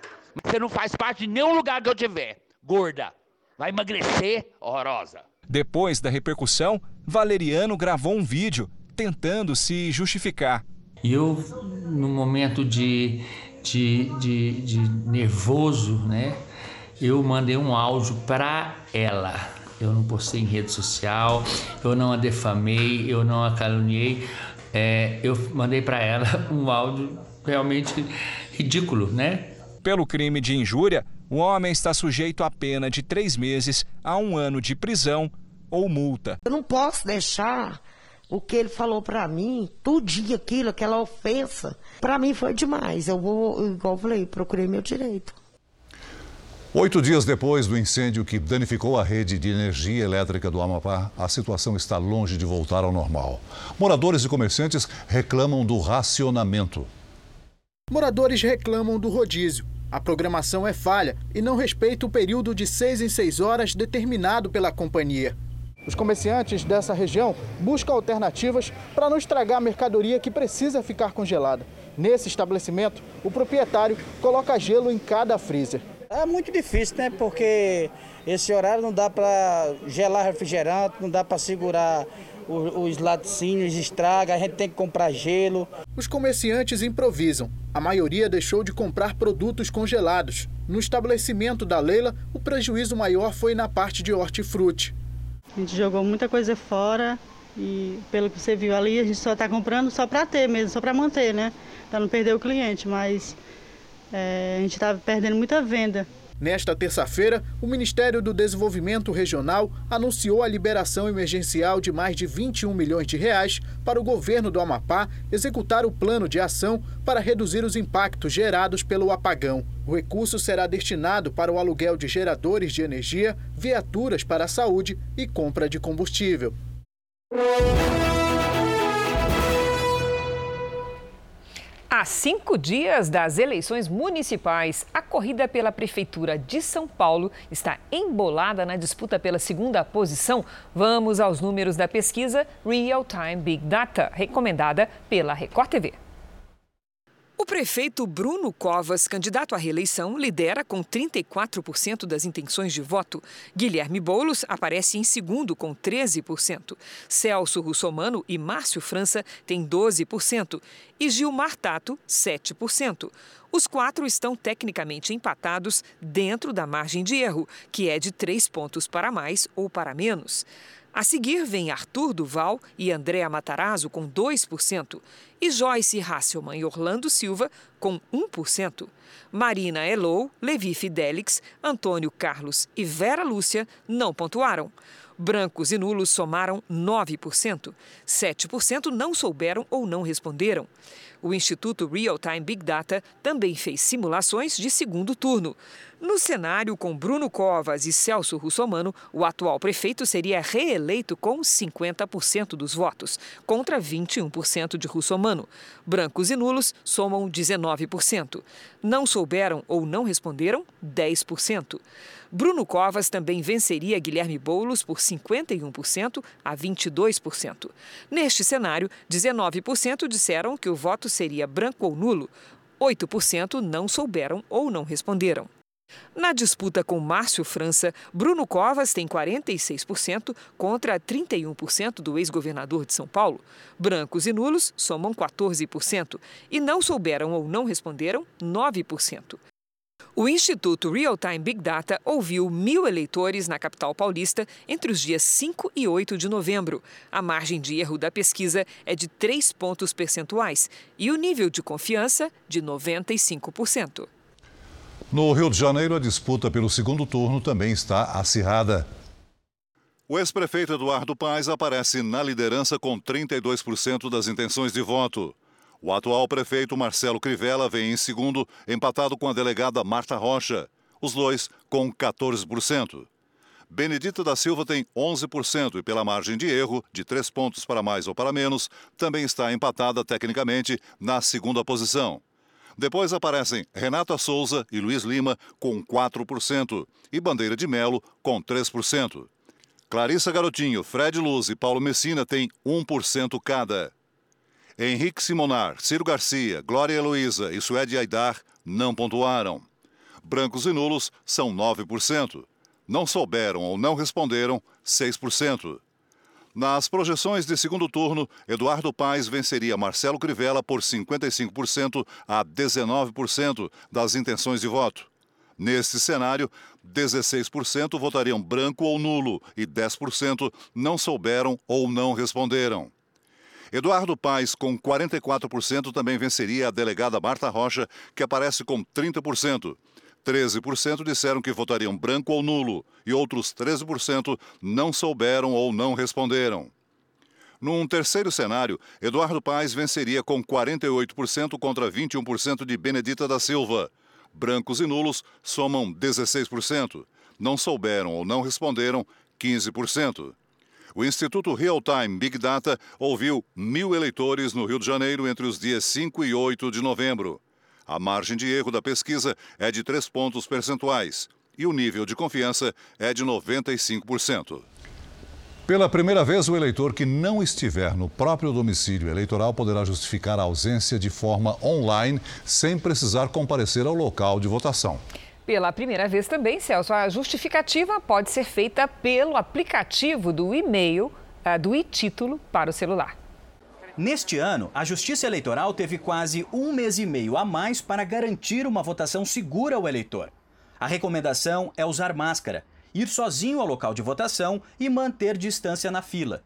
você não faz parte de nenhum lugar que eu tiver. Gorda, vai emagrecer, horrorosa. Depois da repercussão, Valeriano gravou um vídeo tentando se justificar. Eu, no momento de, de, de, de nervoso, né, eu mandei um áudio para ela. Eu não postei em rede social, eu não a defamei, eu não a caluniei. É, eu mandei para ela (laughs) um áudio realmente ridículo, né? Pelo crime de injúria, o homem está sujeito a pena de três meses a um ano de prisão ou multa. Eu não posso deixar o que ele falou para mim, tudinho aquilo, aquela ofensa. Para mim foi demais. Eu vou, igual eu falei, procurei meu direito. Oito dias depois do incêndio que danificou a rede de energia elétrica do Amapá, a situação está longe de voltar ao normal. Moradores e comerciantes reclamam do racionamento. Moradores reclamam do rodízio. A programação é falha e não respeita o período de seis em seis horas determinado pela companhia. Os comerciantes dessa região buscam alternativas para não estragar a mercadoria que precisa ficar congelada. Nesse estabelecimento, o proprietário coloca gelo em cada freezer. É muito difícil, né? Porque esse horário não dá para gelar refrigerante, não dá para segurar os laticínios, estraga, a gente tem que comprar gelo. Os comerciantes improvisam. A maioria deixou de comprar produtos congelados. No estabelecimento da Leila, o prejuízo maior foi na parte de hortifruti. A gente jogou muita coisa fora e pelo que você viu ali, a gente só está comprando só para ter mesmo, só para manter, né? Para não perder o cliente, mas é, a gente está perdendo muita venda. Nesta terça-feira, o Ministério do Desenvolvimento Regional anunciou a liberação emergencial de mais de 21 milhões de reais para o governo do Amapá executar o plano de ação para reduzir os impactos gerados pelo apagão. O recurso será destinado para o aluguel de geradores de energia, viaturas para a saúde e compra de combustível. Há cinco dias das eleições municipais, a corrida pela Prefeitura de São Paulo está embolada na disputa pela segunda posição. Vamos aos números da pesquisa Real Time Big Data, recomendada pela Record TV. O prefeito Bruno Covas, candidato à reeleição, lidera com 34% das intenções de voto. Guilherme Boulos aparece em segundo com 13%. Celso Russomano e Márcio França têm 12% e Gilmar Tato 7%. Os quatro estão tecnicamente empatados dentro da margem de erro, que é de três pontos para mais ou para menos. A seguir vem Arthur Duval e Andréa Matarazzo com 2% e Joyce Hasselman e Orlando Silva com 1%. Marina Elou, Levi Fidelix, Antônio Carlos e Vera Lúcia não pontuaram. Brancos e nulos somaram 9%. 7% não souberam ou não responderam. O Instituto Real Time Big Data também fez simulações de segundo turno. No cenário com Bruno Covas e Celso Russomano, o atual prefeito seria reeleito com 50% dos votos, contra 21% de Russomano. Brancos e nulos somam 19%. Não souberam ou não responderam, 10%. Bruno Covas também venceria Guilherme Boulos por 51% a 22%. Neste cenário, 19% disseram que o voto seria branco ou nulo. 8% não souberam ou não responderam. Na disputa com Márcio França, Bruno Covas tem 46% contra 31% do ex-governador de São Paulo. Brancos e nulos somam 14% e não souberam ou não responderam 9%. O Instituto Real Time Big Data ouviu mil eleitores na capital paulista entre os dias 5 e 8 de novembro. A margem de erro da pesquisa é de 3 pontos percentuais e o nível de confiança de 95%. No Rio de Janeiro, a disputa pelo segundo turno também está acirrada. O ex-prefeito Eduardo Paes aparece na liderança com 32% das intenções de voto. O atual prefeito Marcelo Crivella vem em segundo, empatado com a delegada Marta Rocha, os dois com 14%. Benedita da Silva tem 11% e, pela margem de erro, de três pontos para mais ou para menos, também está empatada tecnicamente na segunda posição. Depois aparecem Renata Souza e Luiz Lima com 4% e Bandeira de Melo com 3%. Clarissa Garotinho, Fred Luz e Paulo Messina têm 1% cada. Henrique Simonar, Ciro Garcia, Glória Heloísa e Suede Aidar não pontuaram. Brancos e nulos são 9%. Não souberam ou não responderam, 6%. Nas projeções de segundo turno, Eduardo Paes venceria Marcelo Crivella por 55% a 19% das intenções de voto. Neste cenário, 16% votariam branco ou nulo e 10% não souberam ou não responderam. Eduardo Paes, com 44%, também venceria a delegada Marta Rocha, que aparece com 30%. 13% disseram que votariam branco ou nulo e outros 13% não souberam ou não responderam. Num terceiro cenário, Eduardo Paes venceria com 48% contra 21% de Benedita da Silva. Brancos e nulos somam 16%. Não souberam ou não responderam 15%. O Instituto Real Time Big Data ouviu mil eleitores no Rio de Janeiro entre os dias 5 e 8 de novembro. A margem de erro da pesquisa é de 3 pontos percentuais e o nível de confiança é de 95%. Pela primeira vez, o eleitor que não estiver no próprio domicílio eleitoral poderá justificar a ausência de forma online, sem precisar comparecer ao local de votação. Pela primeira vez também, Celso, a justificativa pode ser feita pelo aplicativo do e-mail, ah, do e-título para o celular. Neste ano, a Justiça Eleitoral teve quase um mês e meio a mais para garantir uma votação segura ao eleitor. A recomendação é usar máscara, ir sozinho ao local de votação e manter distância na fila.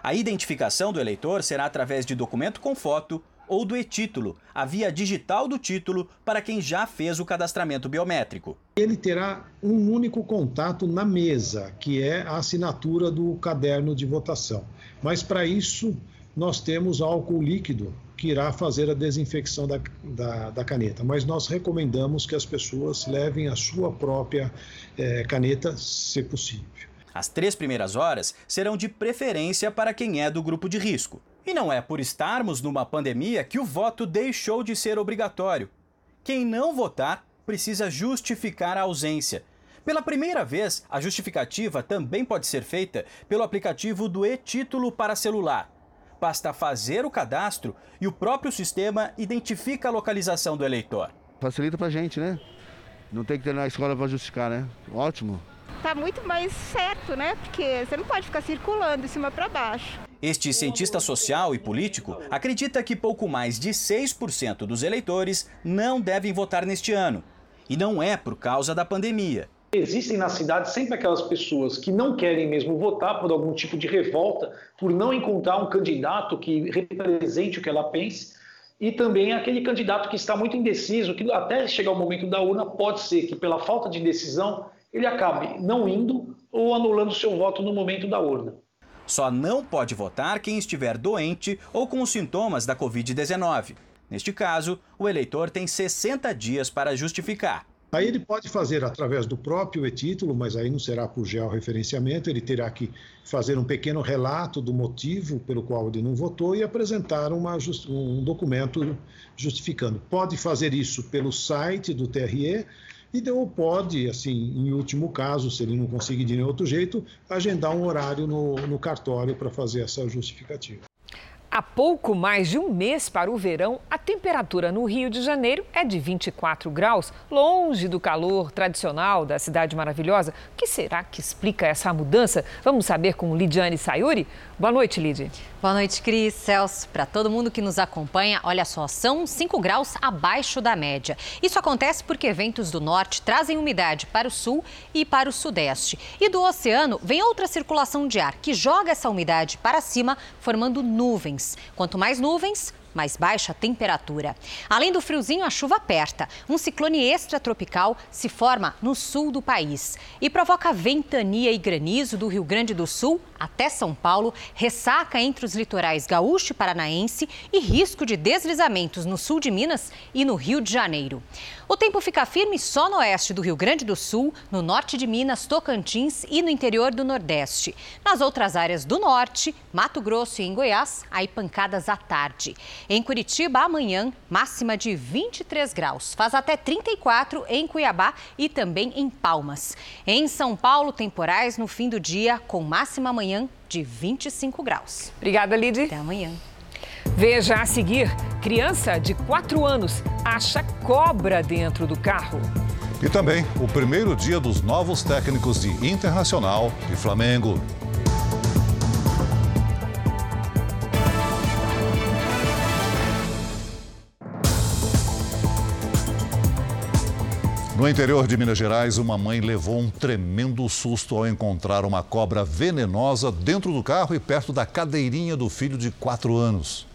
A identificação do eleitor será através de documento com foto ou do e-título, a via digital do título para quem já fez o cadastramento biométrico. Ele terá um único contato na mesa, que é a assinatura do caderno de votação. Mas para isso, nós temos álcool líquido que irá fazer a desinfecção da, da, da, caneta. Mas nós recomendamos que as pessoas levem a sua própria é, caneta, se possível. As três primeiras horas serão de preferência para quem é do grupo de risco. E não é por estarmos numa pandemia que o voto deixou de ser obrigatório. Quem não votar precisa justificar a ausência. Pela primeira vez, a justificativa também pode ser feita pelo aplicativo do e-título para celular. Basta fazer o cadastro e o próprio sistema identifica a localização do eleitor. Facilita pra gente, né? Não tem que ter na escola para justificar, né? Ótimo tá muito mais certo, né? Porque você não pode ficar circulando de cima para baixo. Este cientista social e político acredita que pouco mais de 6% dos eleitores não devem votar neste ano. E não é por causa da pandemia. Existem na cidade sempre aquelas pessoas que não querem mesmo votar por algum tipo de revolta, por não encontrar um candidato que represente o que ela pense, e também aquele candidato que está muito indeciso, que até chegar o momento da urna pode ser que pela falta de decisão ele acabe não indo ou anulando seu voto no momento da urna. Só não pode votar quem estiver doente ou com os sintomas da Covid-19. Neste caso, o eleitor tem 60 dias para justificar. Aí ele pode fazer através do próprio e-título, mas aí não será por georreferenciamento, ele terá que fazer um pequeno relato do motivo pelo qual ele não votou e apresentar uma, um documento justificando. Pode fazer isso pelo site do TRE e ou pode, assim, em último caso, se ele não conseguir de nenhum outro jeito, agendar um horário no, no cartório para fazer essa justificativa. Há pouco mais de um mês para o verão, a temperatura no Rio de Janeiro é de 24 graus, longe do calor tradicional da cidade maravilhosa. O que será que explica essa mudança? Vamos saber com Lidiane Sayuri. Boa noite, Lid. Boa noite, Cris, Celso. Para todo mundo que nos acompanha, olha só, são 5 graus abaixo da média. Isso acontece porque ventos do norte trazem umidade para o sul e para o sudeste. E do oceano vem outra circulação de ar que joga essa umidade para cima, formando nuvens nuvens. Quanto mais nuvens, mais baixa temperatura. Além do friozinho, a chuva aperta. Um ciclone extratropical se forma no sul do país e provoca ventania e granizo do Rio Grande do Sul até São Paulo, ressaca entre os litorais gaúcho e paranaense e risco de deslizamentos no sul de Minas e no Rio de Janeiro. O tempo fica firme só no oeste do Rio Grande do Sul, no norte de Minas, Tocantins e no interior do Nordeste. Nas outras áreas do norte, Mato Grosso e em Goiás, aí pancadas à tarde. Em Curitiba, amanhã, máxima de 23 graus. Faz até 34 em Cuiabá e também em Palmas. Em São Paulo, temporais no fim do dia, com máxima amanhã de 25 graus. Obrigada, Lidy. Até amanhã. Veja a seguir: criança de 4 anos acha cobra dentro do carro. E também o primeiro dia dos novos técnicos de Internacional e Flamengo. No interior de Minas Gerais, uma mãe levou um tremendo susto ao encontrar uma cobra venenosa dentro do carro e perto da cadeirinha do filho de 4 anos.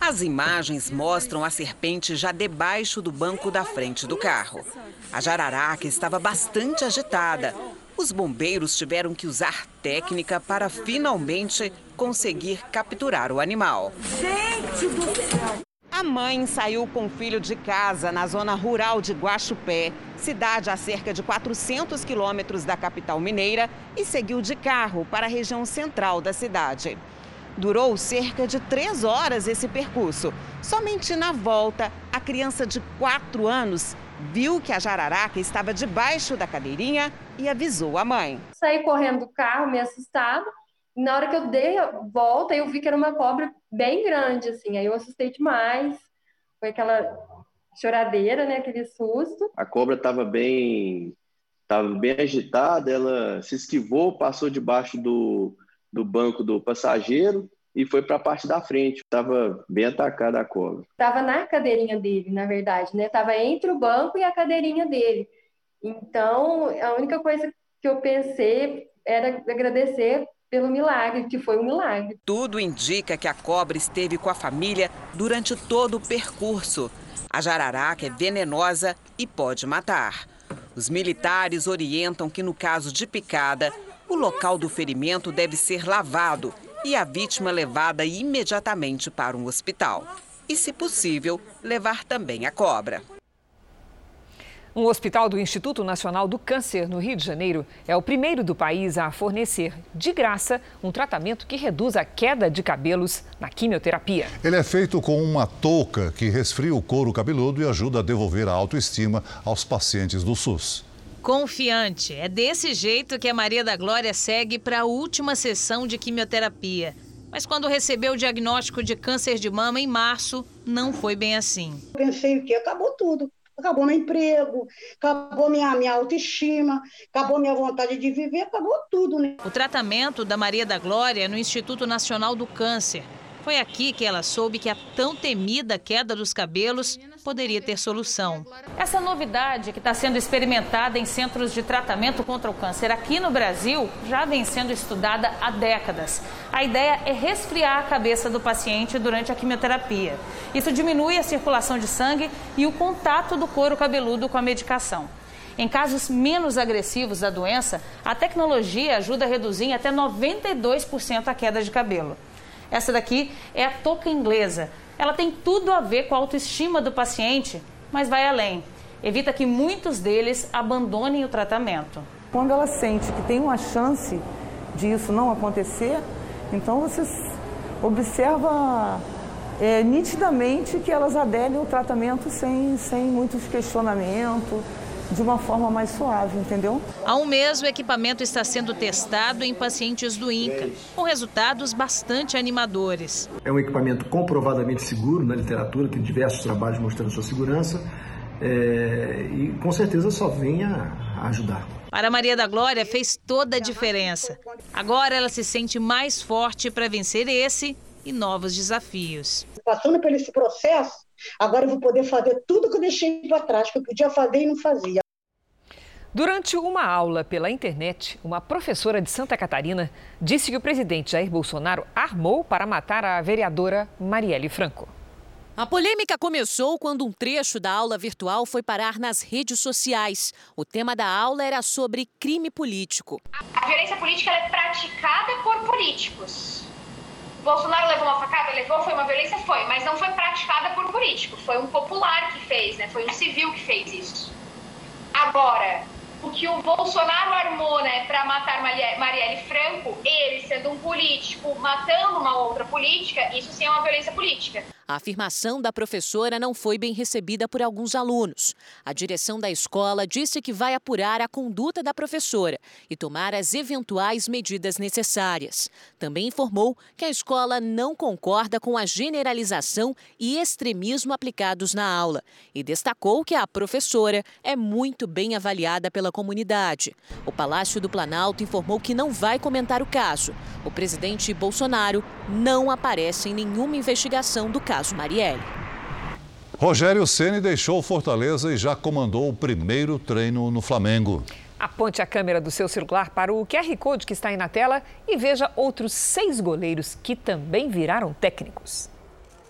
As imagens mostram a serpente já debaixo do banco da frente do carro. A jararaca estava bastante agitada. Os bombeiros tiveram que usar técnica para finalmente conseguir capturar o animal. Gente do céu! A mãe saiu com o filho de casa na zona rural de Guaxupé, cidade a cerca de 400 quilômetros da capital mineira, e seguiu de carro para a região central da cidade. Durou cerca de três horas esse percurso. Somente na volta, a criança de quatro anos viu que a jararaca estava debaixo da cadeirinha e avisou a mãe. Saí correndo do carro, me assustado. Na hora que eu dei a volta, eu vi que era uma cobra bem grande, assim. Aí eu assustei demais. Foi aquela choradeira, né? Aquele susto. A cobra estava bem, estava bem agitada. Ela se esquivou, passou debaixo do do banco do passageiro e foi para a parte da frente. Estava bem atacada a cobra. Estava na cadeirinha dele, na verdade, né? Estava entre o banco e a cadeirinha dele. Então, a única coisa que eu pensei era agradecer pelo milagre, que foi um milagre. Tudo indica que a cobra esteve com a família durante todo o percurso. A jararaca é venenosa e pode matar. Os militares orientam que, no caso de picada, o local do ferimento deve ser lavado e a vítima levada imediatamente para um hospital. E, se possível, levar também a cobra. Um hospital do Instituto Nacional do Câncer, no Rio de Janeiro, é o primeiro do país a fornecer, de graça, um tratamento que reduz a queda de cabelos na quimioterapia. Ele é feito com uma touca que resfria o couro cabeludo e ajuda a devolver a autoestima aos pacientes do SUS confiante. É desse jeito que a Maria da Glória segue para a última sessão de quimioterapia. Mas quando recebeu o diagnóstico de câncer de mama em março, não foi bem assim. Pensei que acabou tudo. Acabou meu emprego, acabou minha, minha autoestima, acabou minha vontade de viver, acabou tudo. Né? O tratamento da Maria da Glória é no Instituto Nacional do Câncer foi aqui que ela soube que a tão temida queda dos cabelos poderia ter solução. Essa novidade que está sendo experimentada em centros de tratamento contra o câncer aqui no Brasil já vem sendo estudada há décadas. A ideia é resfriar a cabeça do paciente durante a quimioterapia. Isso diminui a circulação de sangue e o contato do couro cabeludo com a medicação. Em casos menos agressivos da doença, a tecnologia ajuda a reduzir em até 92% a queda de cabelo. Essa daqui é a touca inglesa. Ela tem tudo a ver com a autoestima do paciente, mas vai além. Evita que muitos deles abandonem o tratamento. Quando ela sente que tem uma chance de isso não acontecer, então você observa é, nitidamente que elas aderem ao tratamento sem, sem muitos questionamentos, de uma forma mais suave, entendeu? Há um mês, o equipamento está sendo testado em pacientes do INCA, com resultados bastante animadores. É um equipamento comprovadamente seguro na literatura, tem diversos trabalhos mostrando sua segurança, é, e com certeza só vem a ajudar. Para Maria da Glória fez toda a diferença. Agora ela se sente mais forte para vencer esse e novos desafios. Passando por esse processo, agora eu vou poder fazer tudo que eu deixei para trás, que eu podia fazer e não fazia. Durante uma aula pela internet, uma professora de Santa Catarina disse que o presidente Jair Bolsonaro armou para matar a vereadora Marielle Franco. A polêmica começou quando um trecho da aula virtual foi parar nas redes sociais. O tema da aula era sobre crime político. A violência política é praticada por políticos. Bolsonaro levou uma facada? Levou, foi uma violência? Foi, mas não foi praticada por político. Foi um popular que fez, né? Foi um civil que fez isso. Agora, o que o Bolsonaro armou, né, para matar Marielle Franco, ele sendo um político matando uma outra política, isso sim é uma violência política. A afirmação da professora não foi bem recebida por alguns alunos. A direção da escola disse que vai apurar a conduta da professora e tomar as eventuais medidas necessárias. Também informou que a escola não concorda com a generalização e extremismo aplicados na aula e destacou que a professora é muito bem avaliada pela comunidade. O Palácio do Planalto informou que não vai comentar o caso. O presidente Bolsonaro não aparece em nenhuma investigação do caso caso Marielle. Rogério Ceni deixou Fortaleza e já comandou o primeiro treino no Flamengo. Aponte a câmera do seu celular para o QR Code que está aí na tela e veja outros seis goleiros que também viraram técnicos.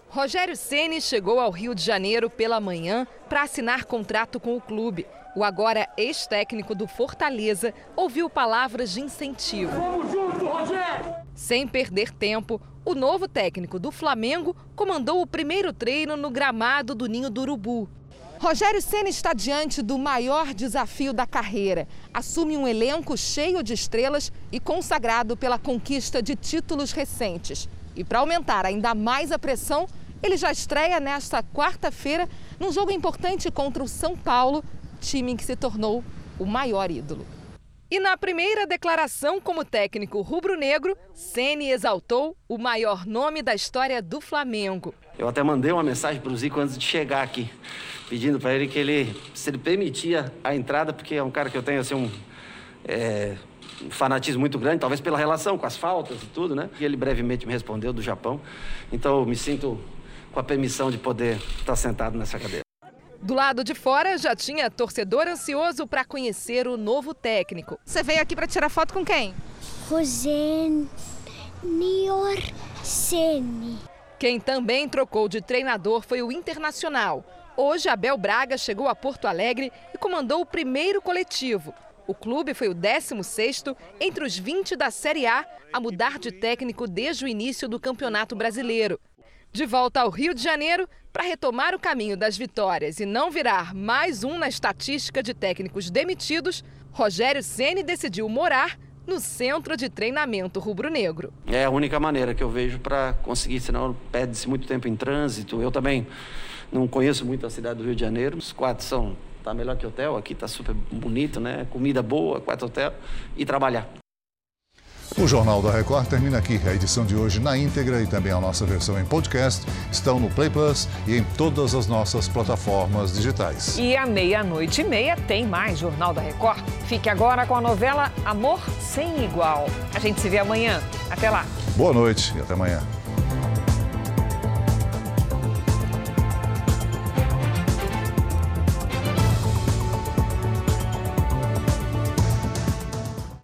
Rogério Ceni chegou ao Rio de Janeiro pela manhã para assinar contrato com o clube. O agora ex-técnico do Fortaleza ouviu palavras de incentivo. Vamos junto, Rogério! Sem perder tempo, o novo técnico do Flamengo comandou o primeiro treino no gramado do Ninho do Urubu. Rogério Senna está diante do maior desafio da carreira. Assume um elenco cheio de estrelas e consagrado pela conquista de títulos recentes. E para aumentar ainda mais a pressão, ele já estreia nesta quarta-feira num jogo importante contra o São Paulo, time que se tornou o maior ídolo. E na primeira declaração como técnico rubro-negro, Ceni exaltou o maior nome da história do Flamengo. Eu até mandei uma mensagem para o Zico antes de chegar aqui, pedindo para ele que ele, se ele permitia a entrada, porque é um cara que eu tenho assim um, é, um fanatismo muito grande, talvez pela relação com as faltas e tudo, né? E ele brevemente me respondeu do Japão. Então eu me sinto com a permissão de poder estar sentado nessa cadeira. Do lado de fora já tinha torcedor ansioso para conhecer o novo técnico. Você veio aqui para tirar foto com quem? Rosenior Ceni. Quem também trocou de treinador foi o Internacional. Hoje, Abel Braga chegou a Porto Alegre e comandou o primeiro coletivo. O clube foi o 16º entre os 20 da Série A a mudar de técnico desde o início do Campeonato Brasileiro. De volta ao Rio de Janeiro, para retomar o caminho das vitórias e não virar mais um na estatística de técnicos demitidos, Rogério Ceni decidiu morar no centro de treinamento rubro-negro. É a única maneira que eu vejo para conseguir, senão perde-se muito tempo em trânsito. Eu também não conheço muito a cidade do Rio de Janeiro. Os quatro são tá melhor que hotel, aqui tá super bonito, né? Comida boa, quatro hotel e trabalhar. O Jornal da Record termina aqui. A edição de hoje na íntegra e também a nossa versão em podcast estão no Play Plus e em todas as nossas plataformas digitais. E à meia-noite e meia tem mais Jornal da Record. Fique agora com a novela Amor Sem Igual. A gente se vê amanhã. Até lá. Boa noite e até amanhã.